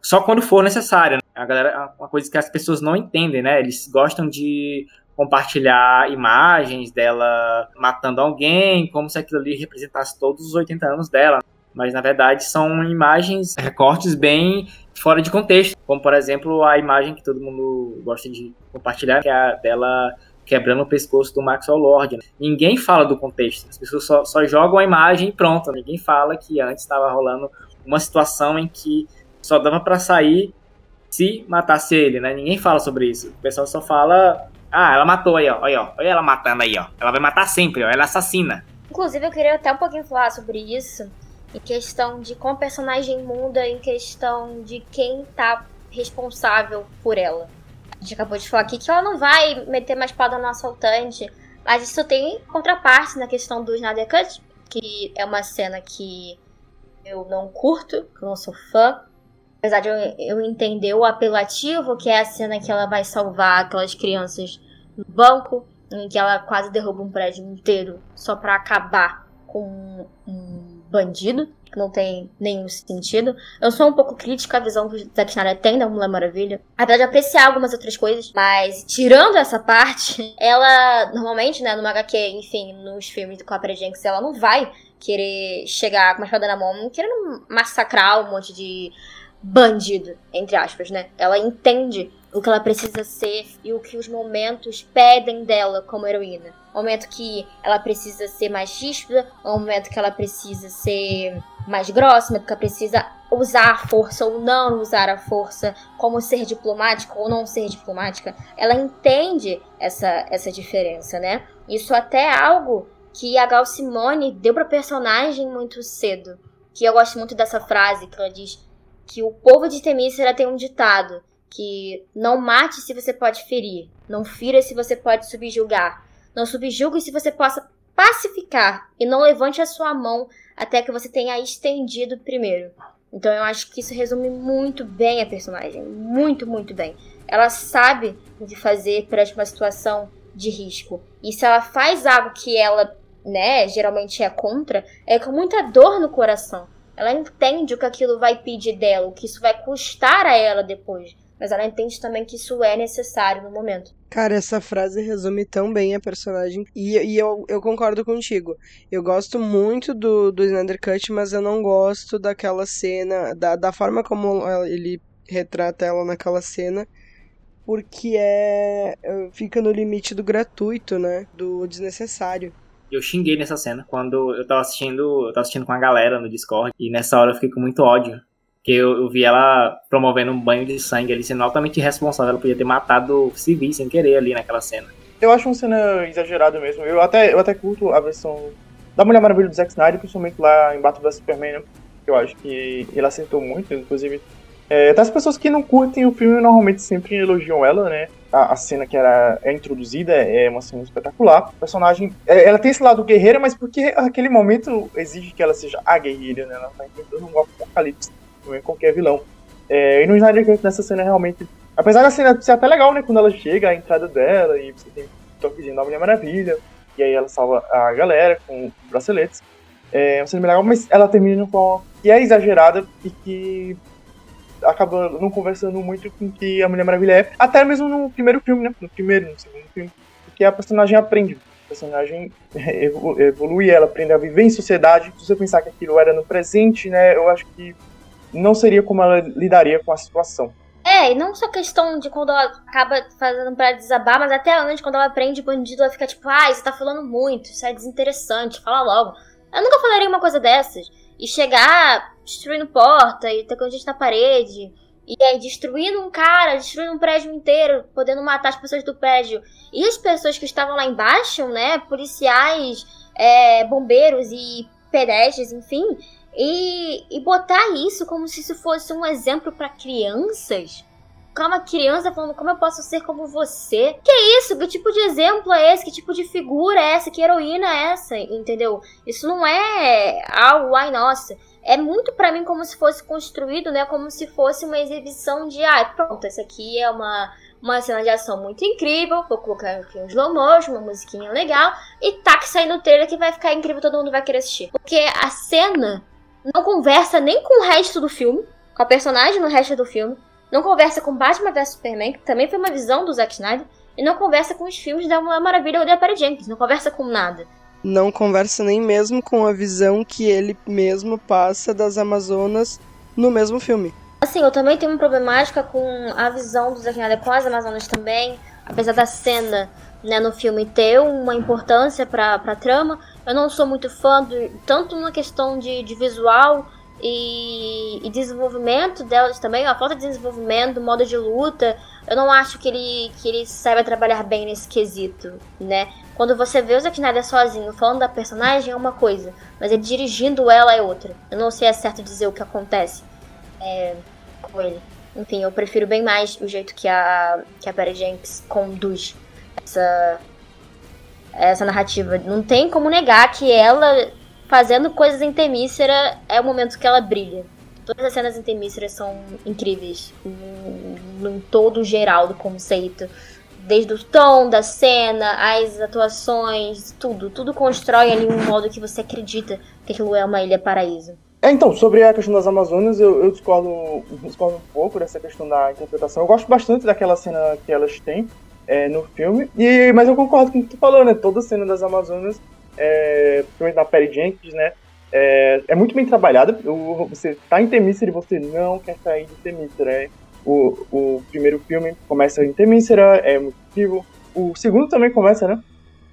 só quando for necessário. Né? A galera, é uma coisa que as pessoas não entendem, né? Eles gostam de compartilhar imagens dela matando alguém, como se aquilo ali representasse todos os 80 anos dela. Mas na verdade são imagens, recortes bem fora de contexto. Como por exemplo a imagem que todo mundo gosta de compartilhar, que é a dela quebrando o pescoço do Maxwell Lord. Ninguém fala do contexto, as pessoas só, só jogam a imagem e pronto. Ninguém fala que antes estava rolando uma situação em que só dava para sair se matasse ele, né? Ninguém fala sobre isso. O pessoal só fala Ah, ela matou aí, ó. Olha, ó. Olha ela matando aí, ó. Ela vai matar sempre, ó. Ela é assassina. Inclusive, eu queria até um pouquinho falar sobre isso. Em questão de como personagem muda, em questão de quem tá responsável por ela. A gente acabou de falar aqui que ela não vai meter mais espada no assaltante. Mas isso tem contraparte na questão do Snyder Cut, que é uma cena que eu não curto, que eu não sou fã. Apesar de eu, eu entender o apelativo, que é a cena que ela vai salvar aquelas crianças no banco, em que ela quase derruba um prédio inteiro só para acabar com um bandido, que não tem nenhum sentido. Eu sou um pouco crítica à visão que o Zack Snyder tem da Mulher Maravilha, apesar de apreciar algumas outras coisas, mas tirando essa parte, *laughs* ela normalmente, né, no HQ, enfim, nos filmes do Clapper Jenks, ela não vai querer chegar com uma espada na mão, querendo massacrar um monte de bandido, entre aspas, né? Ela entende o que ela precisa ser e o que os momentos pedem dela como heroína. O momento que ela precisa ser mais ríspida, o momento que ela precisa ser mais grossa, o momento que ela precisa usar a força ou não usar a força, como ser diplomática ou não ser diplomática. Ela entende essa, essa diferença, né? Isso até é algo que a Gal Simone deu pra personagem muito cedo. Que eu gosto muito dessa frase que ela diz que o povo de Temícera tem um ditado que não mate se você pode ferir, não fira se você pode subjugar, não subjugue se você possa pacificar e não levante a sua mão até que você tenha estendido primeiro. Então eu acho que isso resume muito bem a personagem, muito, muito bem. Ela sabe o que fazer perante uma situação de risco. E se ela faz algo que ela, né, geralmente é contra, é com muita dor no coração. Ela entende o que aquilo vai pedir dela, o que isso vai custar a ela depois. Mas ela entende também que isso é necessário no momento. Cara, essa frase resume tão bem a personagem. E, e eu, eu concordo contigo. Eu gosto muito do, do Snyder Cut, mas eu não gosto daquela cena, da, da forma como ele retrata ela naquela cena porque é fica no limite do gratuito, né? Do desnecessário eu xinguei nessa cena quando eu tava assistindo, eu tava assistindo com a galera no Discord e nessa hora eu fiquei com muito ódio. Porque eu, eu vi ela promovendo um banho de sangue ali, sendo altamente irresponsável. Ela podia ter matado civis sem querer ali naquela cena. Eu acho uma cena exagerada mesmo. Eu até, eu até curto a versão da Mulher Maravilha do Zack Snyder, principalmente lá em Battle vs Superman, né? Eu acho que ele acertou muito, inclusive. É, até as pessoas que não curtem o filme normalmente sempre elogiam ela, né? a, a, cena que era, é introduzida é uma cena espetacular. O personagem, é, ela tem esse lado guerreira, mas porque aquele momento exige que ela seja a guerreira, né? Ela tá enfrentando um apocalipse, não é qualquer vilão. É, e no Snyder Cut, nessa cena, realmente... Apesar da cena ser até legal, né? Quando ela chega, a entrada dela, e você tem toquezinho da Mulher Maravilha, e aí ela salva a galera com braceletes. É uma cena legal, mas ela termina de uma que é exagerada e que acaba não conversando muito com o que a Mulher Maravilha é, até mesmo no primeiro filme, né? No primeiro, no segundo filme. Porque a personagem aprende. A personagem *laughs* evolui, ela aprende a viver em sociedade. Se você pensar que aquilo era no presente, né? Eu acho que não seria como ela lidaria com a situação. É, e não só questão de quando ela acaba fazendo pra desabar, mas até antes, quando ela aprende bandido, ela fica tipo, ah, você tá falando muito, isso é desinteressante, fala logo. Eu nunca falaria uma coisa dessas. E chegar destruindo porta e tacando gente na parede. E aí destruindo um cara, destruindo um prédio inteiro, podendo matar as pessoas do prédio. E as pessoas que estavam lá embaixo, né? Policiais, é, bombeiros e pedestres, enfim. E, e botar isso como se isso fosse um exemplo para crianças com uma criança falando como eu posso ser como você. Que isso? Que tipo de exemplo é esse? Que tipo de figura é essa? Que heroína é essa? Entendeu? Isso não é algo, ai nossa. É muito para mim como se fosse construído, né? Como se fosse uma exibição de, ah, pronto, essa aqui é uma, uma cena de ação muito incrível. Vou colocar aqui um slow motion, uma musiquinha legal. E tá que sair no trailer que vai ficar incrível, todo mundo vai querer assistir. Porque a cena não conversa nem com o resto do filme, com a personagem no resto do filme não conversa com Batman vs Superman, que também foi uma visão do Zack Snyder, e não conversa com os filmes da Mulher Maravilha ou da Perry Jenkins, não conversa com nada. Não conversa nem mesmo com a visão que ele mesmo passa das Amazonas no mesmo filme. Assim, eu também tenho uma problemática com a visão do Zack Snyder com as Amazonas também, apesar da cena né, no filme ter uma importância pra, pra trama, eu não sou muito fã, do, tanto na questão de, de visual e, e, desenvolvimento delas também, a falta de desenvolvimento, do modo de luta, eu não acho que ele, que ele saiba trabalhar bem nesse quesito, né? Quando você vê o Zack Snyder sozinho falando da personagem é uma coisa, mas ele dirigindo ela é outra. Eu não sei é certo dizer o que acontece é, com ele. Enfim, eu prefiro bem mais o jeito que a, que a Perry Jenks conduz essa, essa narrativa. Não tem como negar que ela, fazendo coisas em Temícera, é o momento que ela brilha. Todas as cenas em Temícera são incríveis, em todo geral do conceito. Desde o tom da cena, as atuações, tudo. Tudo constrói ali um modo que você acredita que aquilo é uma ilha paraíso. É, então, sobre a questão das Amazonas, eu, eu discordo, discordo um pouco dessa questão da interpretação. Eu gosto bastante daquela cena que elas têm é, no filme, e, mas eu concordo com o que tu falou, né? Toda cena das Amazonas, é, principalmente da Perry Jenkins, né? É, é muito bem trabalhada. Você tá em Temícera e você não quer sair de Temícera. É, o, o primeiro filme começa em Temícera, é muito vivo. O segundo também começa, né?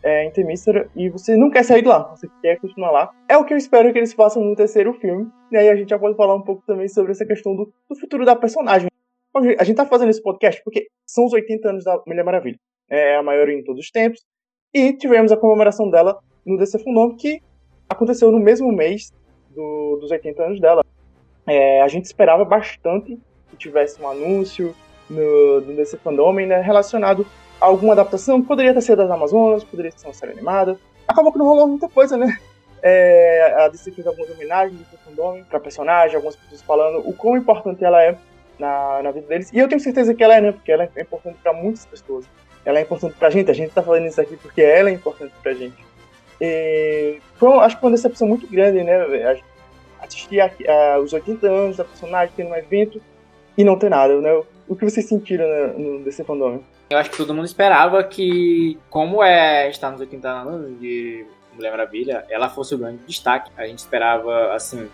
é, em Temícera e você não quer sair de lá, você quer continuar lá. É o que eu espero que eles façam no terceiro filme. E aí a gente já pode falar um pouco também sobre essa questão do, do futuro da personagem. A gente tá fazendo esse podcast porque são os 80 anos da Mulher Maravilha. É a maior em todos os tempos. E tivemos a comemoração dela no DC Fandom, que aconteceu no mesmo mês do, dos 80 anos dela. É, a gente esperava bastante que tivesse um anúncio no, no DC Fandom né, relacionado alguma adaptação, poderia ter sido das Amazonas, poderia ser uma série animada. Acabou que não rolou muita coisa, né? É, a DC fez algumas homenagens do fandom pra personagem, algumas pessoas falando o quão importante ela é na, na vida deles. E eu tenho certeza que ela é, né? Porque ela é importante para muitas pessoas. Ela é importante pra gente, a gente tá falando isso aqui porque ela é importante pra gente. E foi, acho que foi uma decepção muito grande, né? Assistir a, a, os 80 anos da personagem, ter um evento e não ter nada, né? O que vocês sentiram né, no Fandom? Eu acho que todo mundo esperava que, como é estar nos 80 anos de Mulher Maravilha, ela fosse o grande destaque. A gente esperava, assim.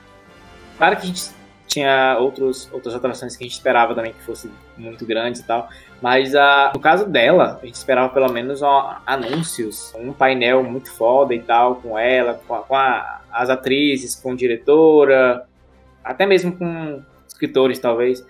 Claro que a gente tinha outros, outras atrações que a gente esperava também que fossem muito grandes e tal. Mas a, no caso dela, a gente esperava pelo menos anúncios, um painel muito foda e tal, com ela, com, a, com a, as atrizes, com diretora, até mesmo com escritores, talvez.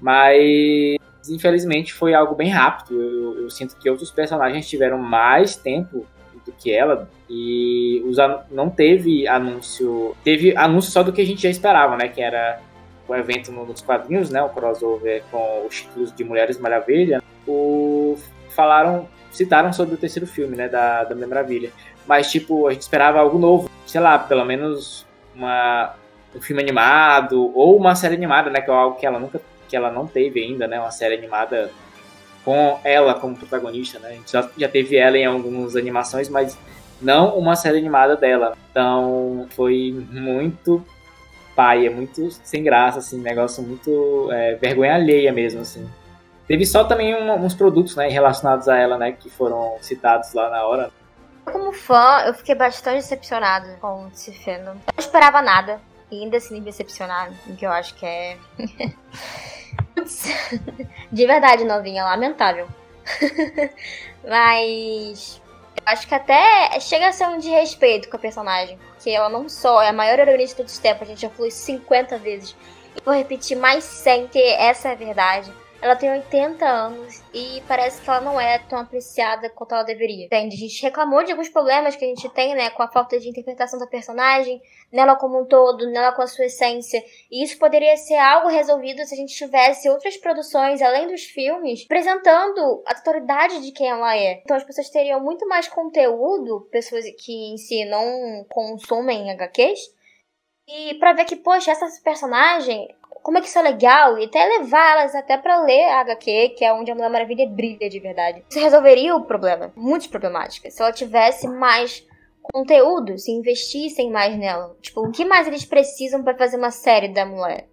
Mas infelizmente foi algo bem rápido. Eu, eu, sinto que outros personagens tiveram mais tempo do que ela e os, não teve anúncio, teve anúncio só do que a gente já esperava, né? Que era o evento nos quadrinhos, né? O crossover com os títulos de Mulheres Maravilha. O, falaram, citaram sobre o terceiro filme, né? Da, da Mulher Maravilha. Mas, tipo, a gente esperava algo novo. Sei lá, pelo menos uma, um filme animado ou uma série animada, né? Que é algo que ela nunca que ela não teve ainda, né? Uma série animada com ela como protagonista, né? A gente já, já teve ela em algumas animações, mas não uma série animada dela. Então foi muito paia, muito sem graça, assim, negócio muito é, vergonha alheia mesmo, assim. Teve só também um, uns produtos, né, relacionados a ela, né, que foram citados lá na hora. Como fã, eu fiquei bastante decepcionada com esse filme. Eu não esperava nada. E ainda assim me decepcionar, o que eu acho que é. *laughs* De verdade, novinha, lamentável. *laughs* Mas. Acho que até chega a ser um desrespeito com a personagem. Porque ela não só é a maior heroína de todos os tempos, a gente já falou isso 50 vezes. E vou repetir mais 100, que essa é a verdade ela tem 80 anos e parece que ela não é tão apreciada quanto ela deveria. Entende? A gente reclamou de alguns problemas que a gente tem, né, com a falta de interpretação da personagem, nela como um todo, nela com a sua essência. E isso poderia ser algo resolvido se a gente tivesse outras produções, além dos filmes, apresentando a totalidade de quem ela é. Então as pessoas teriam muito mais conteúdo, pessoas que em si não consumem HQs, e para ver que, poxa, essa personagem, como é que isso é legal e até levar elas até para ler a HQ, que é onde a Mulher Maravilha brilha de verdade. Isso resolveria o problema, muitas problemáticas, se ela tivesse mais conteúdo, se investissem mais nela. Tipo, o que mais eles precisam para fazer uma série da mulher?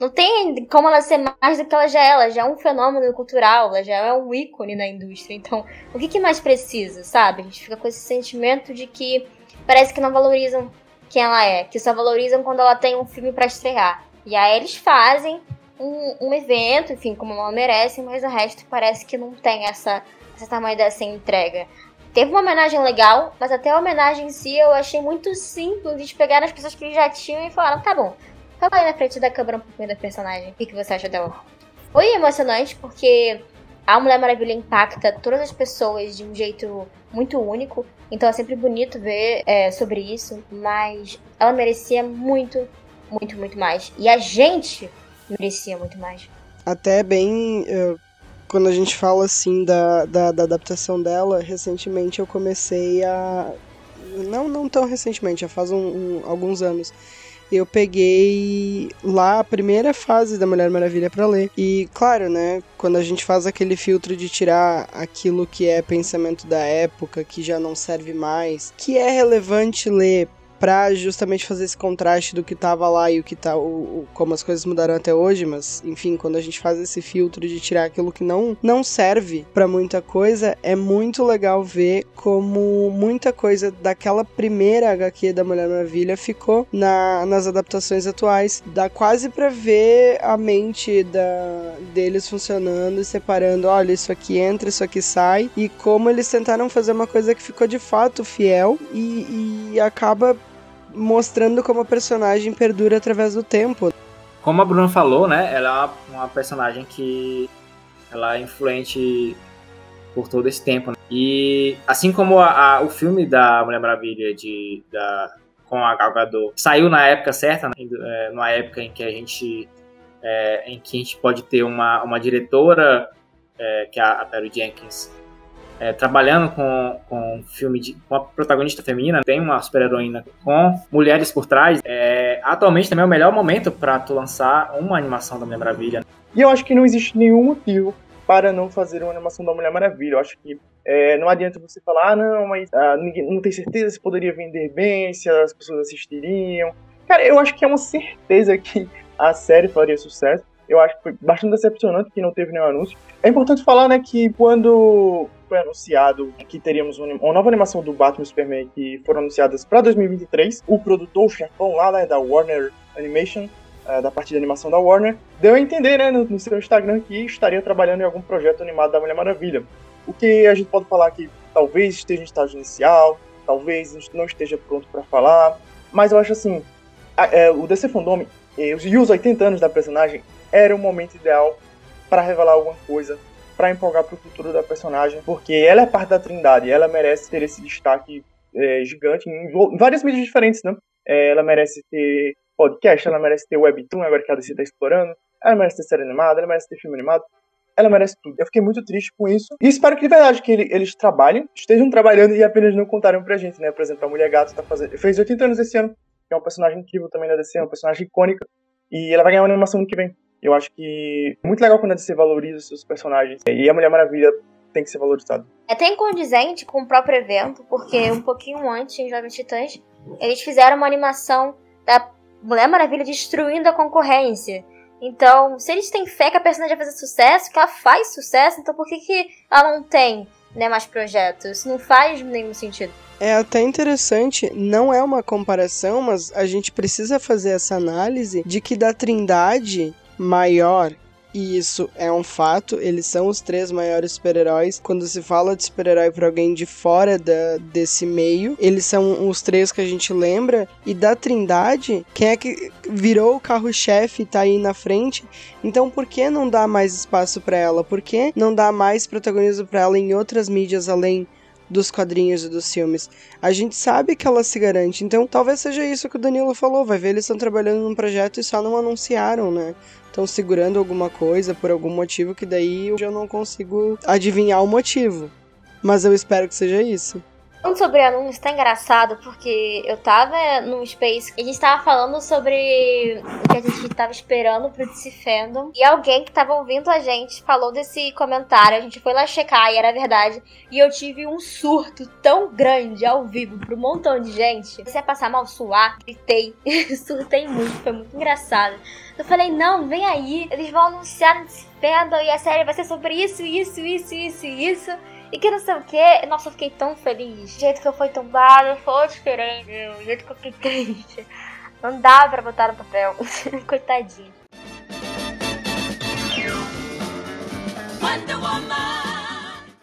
Não tem como ela ser mais do que ela já é. Ela já é um fenômeno cultural, ela já é um ícone na indústria. Então, o que, que mais precisa, sabe? A gente fica com esse sentimento de que parece que não valorizam quem ela é, que só valorizam quando ela tem um filme para estrear. E aí eles fazem um, um, evento, enfim, como ela merece, mas o resto parece que não tem essa, essa tamanho dessa entrega. Teve uma homenagem legal, mas até a homenagem em si eu achei muito simples de pegar as pessoas que eles já tinham e falaram, tá bom, fala aí na frente da câmera um pouquinho da personagem. O que, que você acha dela? Foi emocionante porque a Mulher Maravilha impacta todas as pessoas de um jeito muito único. Então é sempre bonito ver é, sobre isso. Mas ela merecia muito, muito, muito mais. E a gente merecia muito mais. Até bem. Uh, quando a gente fala assim da, da, da adaptação dela, recentemente eu comecei a. Não, não tão recentemente, já faz um, um, alguns anos eu peguei lá a primeira fase da Mulher Maravilha para ler. E claro, né, quando a gente faz aquele filtro de tirar aquilo que é pensamento da época, que já não serve mais, que é relevante ler para justamente fazer esse contraste do que tava lá e o que tá o, o, como as coisas mudaram até hoje, mas enfim, quando a gente faz esse filtro de tirar aquilo que não não serve para muita coisa, é muito legal ver como muita coisa daquela primeira HQ da Mulher Maravilha ficou na, nas adaptações atuais. Dá quase para ver a mente da, deles funcionando e separando, olha, isso aqui entra, isso aqui sai, e como eles tentaram fazer uma coisa que ficou de fato fiel e, e acaba mostrando como a personagem perdura através do tempo. Como a Bruna falou, né, ela é uma personagem que ela é influente por todo esse tempo. Né? E assim como a, a, o filme da Mulher Maravilha de, da, com a Gal Gadot saiu na época certa, né? é, numa época em que a gente é, em que a gente pode ter uma, uma diretora é, que é a, a Perry Jenkins é, trabalhando com, com um filme de, com a protagonista feminina, tem uma super-heroína com mulheres por trás, é, atualmente também é o melhor momento para tu lançar uma animação da Mulher Maravilha. E eu acho que não existe nenhum motivo para não fazer uma animação da Mulher Maravilha. Eu acho que é, não adianta você falar, ah, não, mas ah, ninguém, não tem certeza se poderia vender bem, se as pessoas assistiriam. Cara, eu acho que é uma certeza que a série faria sucesso. Eu acho que foi bastante decepcionante que não teve nenhum anúncio. É importante falar, né, que quando foi anunciado que teríamos uma nova animação do Batman e Superman que foram anunciadas para 2023. O produtor, o chefão lá né, da Warner Animation, uh, da parte de animação da Warner, deu a entender né, no, no, seu Instagram que estaria trabalhando em algum projeto animado da Mulher Maravilha. O que a gente pode falar que talvez esteja em estágio inicial, talvez não esteja pronto para falar, mas eu acho assim, a, é, o DC Fandom e os 80 anos da personagem era o momento ideal para revelar alguma coisa para empolgar pro futuro da personagem, porque ela é parte da Trindade, ela merece ter esse destaque é, gigante em, várias mídias diferentes, né? É, ela merece ter podcast, ela merece ter webtoon, agora que a DC tá explorando, ela merece ter série animada, ela merece ter filme animado, ela merece tudo. Eu fiquei muito triste com isso. E espero que de verdade que ele, eles trabalhem, estejam trabalhando e apenas não contaram pra gente, né? Por exemplo, a Mulher Gato tá fazendo. Fez 80 anos esse ano, que é um personagem incrível também da DC, é uma personagem icônica. E ela vai ganhar uma animação no que vem. Eu acho que é muito legal quando a DC valoriza os seus personagens. E a Mulher Maravilha tem que ser valorizada. É até incondizente com o próprio evento, porque um pouquinho antes, em Jovens Titãs, eles fizeram uma animação da Mulher Maravilha destruindo a concorrência. Então, se eles têm fé que a personagem vai fazer sucesso, que ela faz sucesso, então por que, que ela não tem né, mais projetos? Isso não faz nenhum sentido. É até interessante, não é uma comparação, mas a gente precisa fazer essa análise de que da Trindade maior e isso é um fato, eles são os três maiores super-heróis. Quando se fala de super-herói para alguém de fora da, desse meio, eles são os três que a gente lembra. E da Trindade, quem é que virou o carro-chefe e tá aí na frente? Então por que não dá mais espaço para ela? Por que não dá mais protagonismo para ela em outras mídias além dos quadrinhos e dos filmes. A gente sabe que ela se garante, então talvez seja isso que o Danilo falou. Vai ver, eles estão trabalhando num projeto e só não anunciaram, né? Estão segurando alguma coisa por algum motivo que daí eu não consigo adivinhar o motivo. Mas eu espero que seja isso. Falando sobre anúncio, tá engraçado, porque eu tava num space e a gente tava falando sobre o que a gente tava esperando pro DC Fandom. E alguém que tava ouvindo a gente falou desse comentário. A gente foi lá checar e era verdade. E eu tive um surto tão grande ao vivo pro um montão de gente. Se é passar mal suar, gritei. *laughs* Surtei muito, foi muito engraçado. Eu falei, não, vem aí. Eles vão anunciar no DC Fandom e a série vai ser sobre isso, isso, isso, isso, isso. E que não sei o que. Nossa, eu fiquei tão feliz. O jeito que eu fui tombada foi diferente. O jeito que eu fiquei triste. *laughs* Não dá pra botar no papel. *laughs* Coitadinho.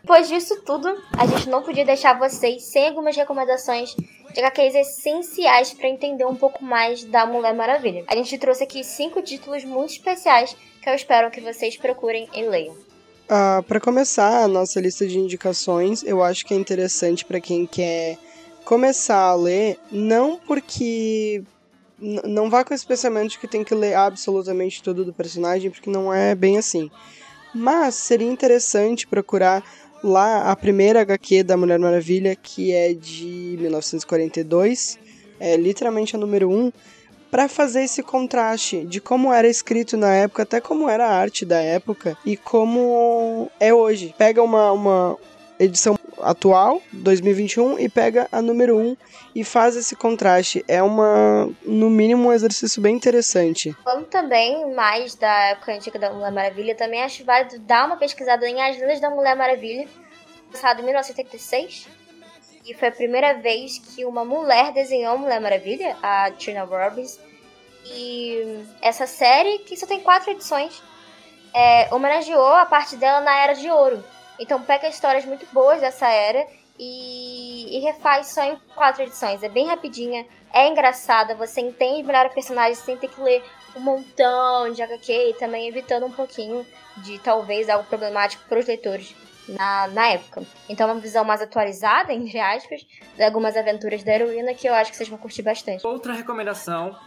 Depois disso tudo, a gente não podia deixar vocês sem algumas recomendações de HQs essenciais para entender um pouco mais da Mulher Maravilha. A gente trouxe aqui cinco títulos muito especiais que eu espero que vocês procurem e leiam. Uh, para começar a nossa lista de indicações, eu acho que é interessante para quem quer começar a ler, não porque não vá com esse pensamento de que tem que ler absolutamente tudo do personagem, porque não é bem assim. Mas seria interessante procurar lá a primeira HQ da Mulher Maravilha, que é de 1942, é literalmente a número 1, para fazer esse contraste de como era escrito na época, até como era a arte da época e como é hoje. Pega uma, uma edição atual, 2021, e pega a número 1 e faz esse contraste. É uma, no mínimo, um exercício bem interessante. Falando também mais da época antiga da Mulher Maravilha, também acho válido dar uma pesquisada em As Lendas da Mulher Maravilha, lançado em 1986 e foi a primeira vez que uma mulher desenhou Mulher Maravilha, a Tina Robbins. E essa série, que só tem quatro edições, é, homenageou a parte dela na Era de Ouro. Então pega histórias muito boas dessa era e, e, refaz só em quatro edições. É bem rapidinha, é engraçada, você entende melhor a personagem sem ter que ler um montão de HQ e também evitando um pouquinho de talvez algo problemático para os leitores na, na época. Então, uma visão mais atualizada, entre aspas, de algumas aventuras da heroína que eu acho que vocês vão curtir bastante. Outra recomendação,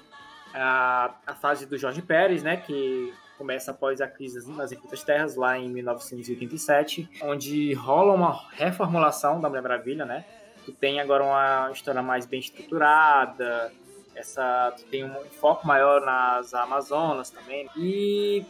a, a fase do Jorge Pérez, né, que começa após a crise nas Infinitas Terras, lá em 1987, onde rola uma reformulação da Mulher Maravilha, né, que tem agora uma história mais bem estruturada, essa tem um foco maior nas Amazonas também, e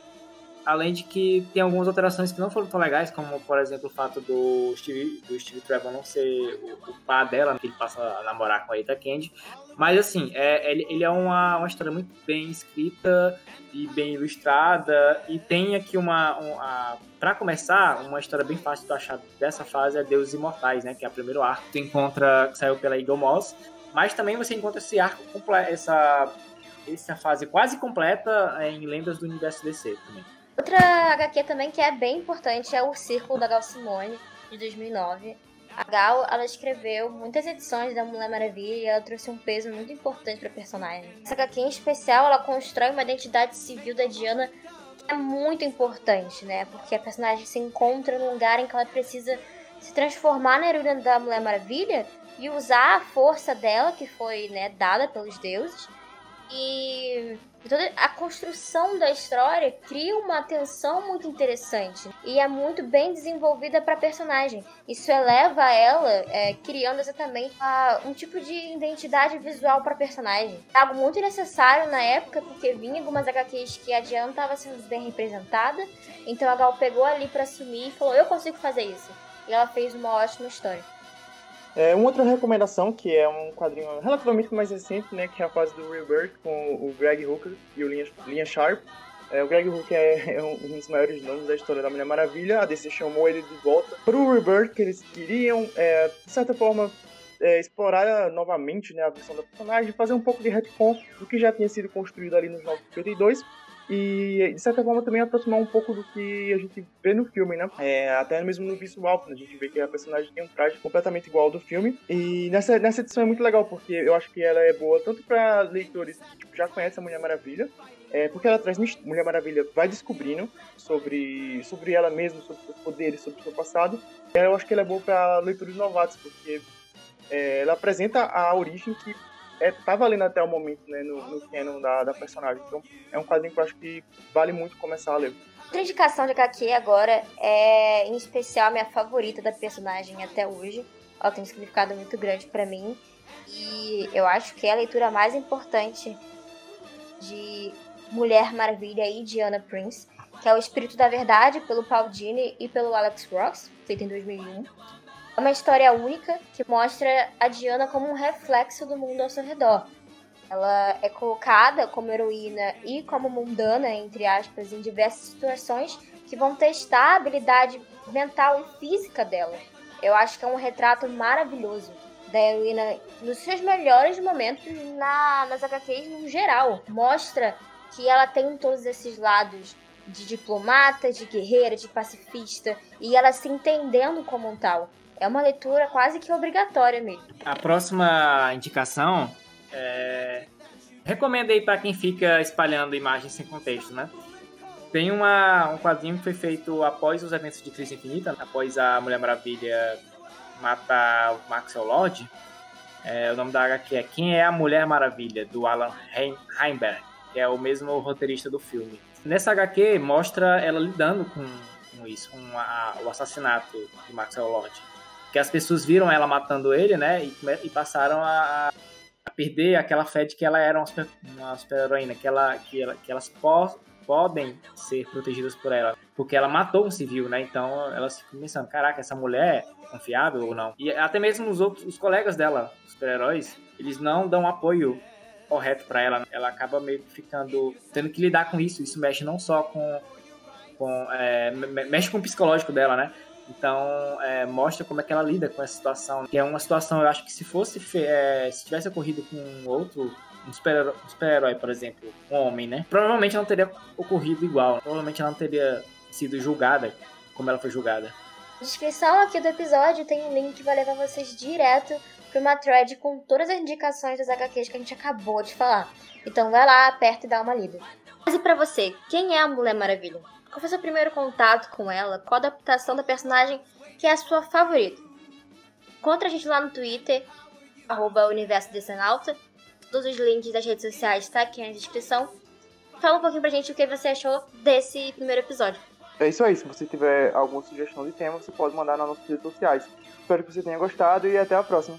Além de que tem algumas alterações que não foram tão legais, como, por exemplo, o fato do Steve, do Steve Trevor não ser o, o par dela, que ele passa a namorar com a Rita Candy. Mas, assim, é, ele, ele é uma, uma história muito bem escrita e bem ilustrada. E tem aqui uma... para começar, uma história bem fácil de achar dessa fase é Deuses Imortais, né? Que é o primeiro arco que tu encontra, que saiu pela Eagle Moss. Mas também você encontra esse arco, essa, essa fase quase completa em Lendas do Universo DC também. Outra HQ também que é bem importante é o Círculo da Gal Simone, de 2009. A Gal, ela escreveu muitas edições da Mulher Maravilha e ela trouxe um peso muito importante para a personagem. Essa HQ em especial, ela constrói uma identidade civil da Diana que é muito importante, né? Porque a personagem se encontra num lugar em que ela precisa se transformar na heroína da Mulher Maravilha e usar a força dela, que foi né, dada pelos deuses, e toda a construção da história cria uma tensão muito interessante e é muito bem desenvolvida para a personagem. Isso eleva ela, é, criando exatamente a, um tipo de identidade visual para personagem. Algo muito necessário na época, porque vinha algumas HQs que a Diana estava sendo bem representada, então a Gal pegou ali para assumir e falou: Eu consigo fazer isso. E ela fez uma ótima história. É, uma outra recomendação, que é um quadrinho relativamente mais recente, né, que é a fase do Rebirth, com o Greg Hooker e o Linha, Linha Sharp. É, o Greg Hooker é, *laughs* é, um dos maiores nomes da história da Mulher Maravilha. A DC chamou ele de volta para o Rebirth, que eles queriam, é, de certa forma, é, explorar novamente né, a versão da personagem, fazer um pouco de retcon do que já tinha sido construído ali nos 952 e, de certa forma, também aproximar um pouco do que a gente vê no filme, né? É, até mesmo no visual, a gente vê que a personagem tem um traje completamente igual ao do filme. E nessa, nessa edição é muito legal, porque eu acho que ela é boa tanto para leitores que tipo, já conhecem a Mulher Maravilha, é, porque ela traz Mulher Maravilha vai descobrindo sobre, sobre ela mesma, sobre seus poderes, sobre o seu passado. E eu acho que ela é boa para leitores novatos, porque é, ela apresenta a origem que é, tá valendo até o momento, né, no, no canon da, da personagem. Então, é um quadrinho que eu acho que vale muito começar a ler. Outra indicação de HQ agora é, em especial, a minha favorita da personagem até hoje. Ela tem um significado muito grande para mim. E eu acho que é a leitura mais importante de Mulher Maravilha e Diana Prince, que é O Espírito da Verdade, pelo Paul Dini e pelo Alex Ross, feito em 2001. É uma história única que mostra a Diana como um reflexo do mundo ao seu redor. Ela é colocada como heroína e como mundana, entre aspas, em diversas situações que vão testar a habilidade mental e física dela. Eu acho que é um retrato maravilhoso da heroína nos seus melhores momentos na, nas HQs no geral. Mostra que ela tem todos esses lados de diplomata, de guerreira, de pacifista, e ela se entendendo como um tal. É uma leitura quase que obrigatória mesmo. A próxima indicação é... Recomendo aí para quem fica espalhando imagens sem contexto, né? Tem uma, um quadrinho que foi feito após os eventos de Crise Infinita, após a Mulher Maravilha matar o Maxwell Lord. É, o nome da HQ é Quem é a Mulher Maravilha, do Alan Heimberg, que é o mesmo roteirista do filme. Nessa HQ mostra ela lidando com, com isso, com a, o assassinato de Maxwell Lord. Que as pessoas viram ela matando ele, né, e, e passaram a, a, perder aquela fé de que ela era uma super-heroína, super que, ela, que, ela, que elas po podem ser protegidas por ela. Porque ela matou um civil, né, então elas ficam pensando, caraca, essa mulher é confiável ou não? E até mesmo os outros, os colegas dela, super-heróis, eles não dão apoio correto para ela. Ela acaba meio que ficando tendo que lidar com isso. Isso mexe não só com, com é, mexe com o psicológico dela, né? Então é, mostra como é que ela lida com essa situação. Que é uma situação, eu acho que se fosse é, se tivesse ocorrido com outro um super-herói, um super por exemplo, um homem, né? Provavelmente não teria ocorrido igual. Provavelmente ela não teria sido julgada como ela foi julgada. Na descrição aqui do episódio tem um link que vai levar vocês direto para uma thread com todas as indicações das HQs que a gente acabou de falar. Então vai lá, aperta e dá uma lida. Mas e pra você, quem é a Mulher Maravilha? Qual foi seu primeiro contato com ela? Qual adaptação da personagem que é a sua favorita? Contra a gente lá no Twitter, arroba Universo. Todos os links das redes sociais estão tá aqui na descrição. Fala um pouquinho pra gente o que você achou desse primeiro episódio. É isso aí. Se você tiver alguma sugestão de tema, você pode mandar nas nossas redes sociais. Espero que você tenha gostado e até a próxima.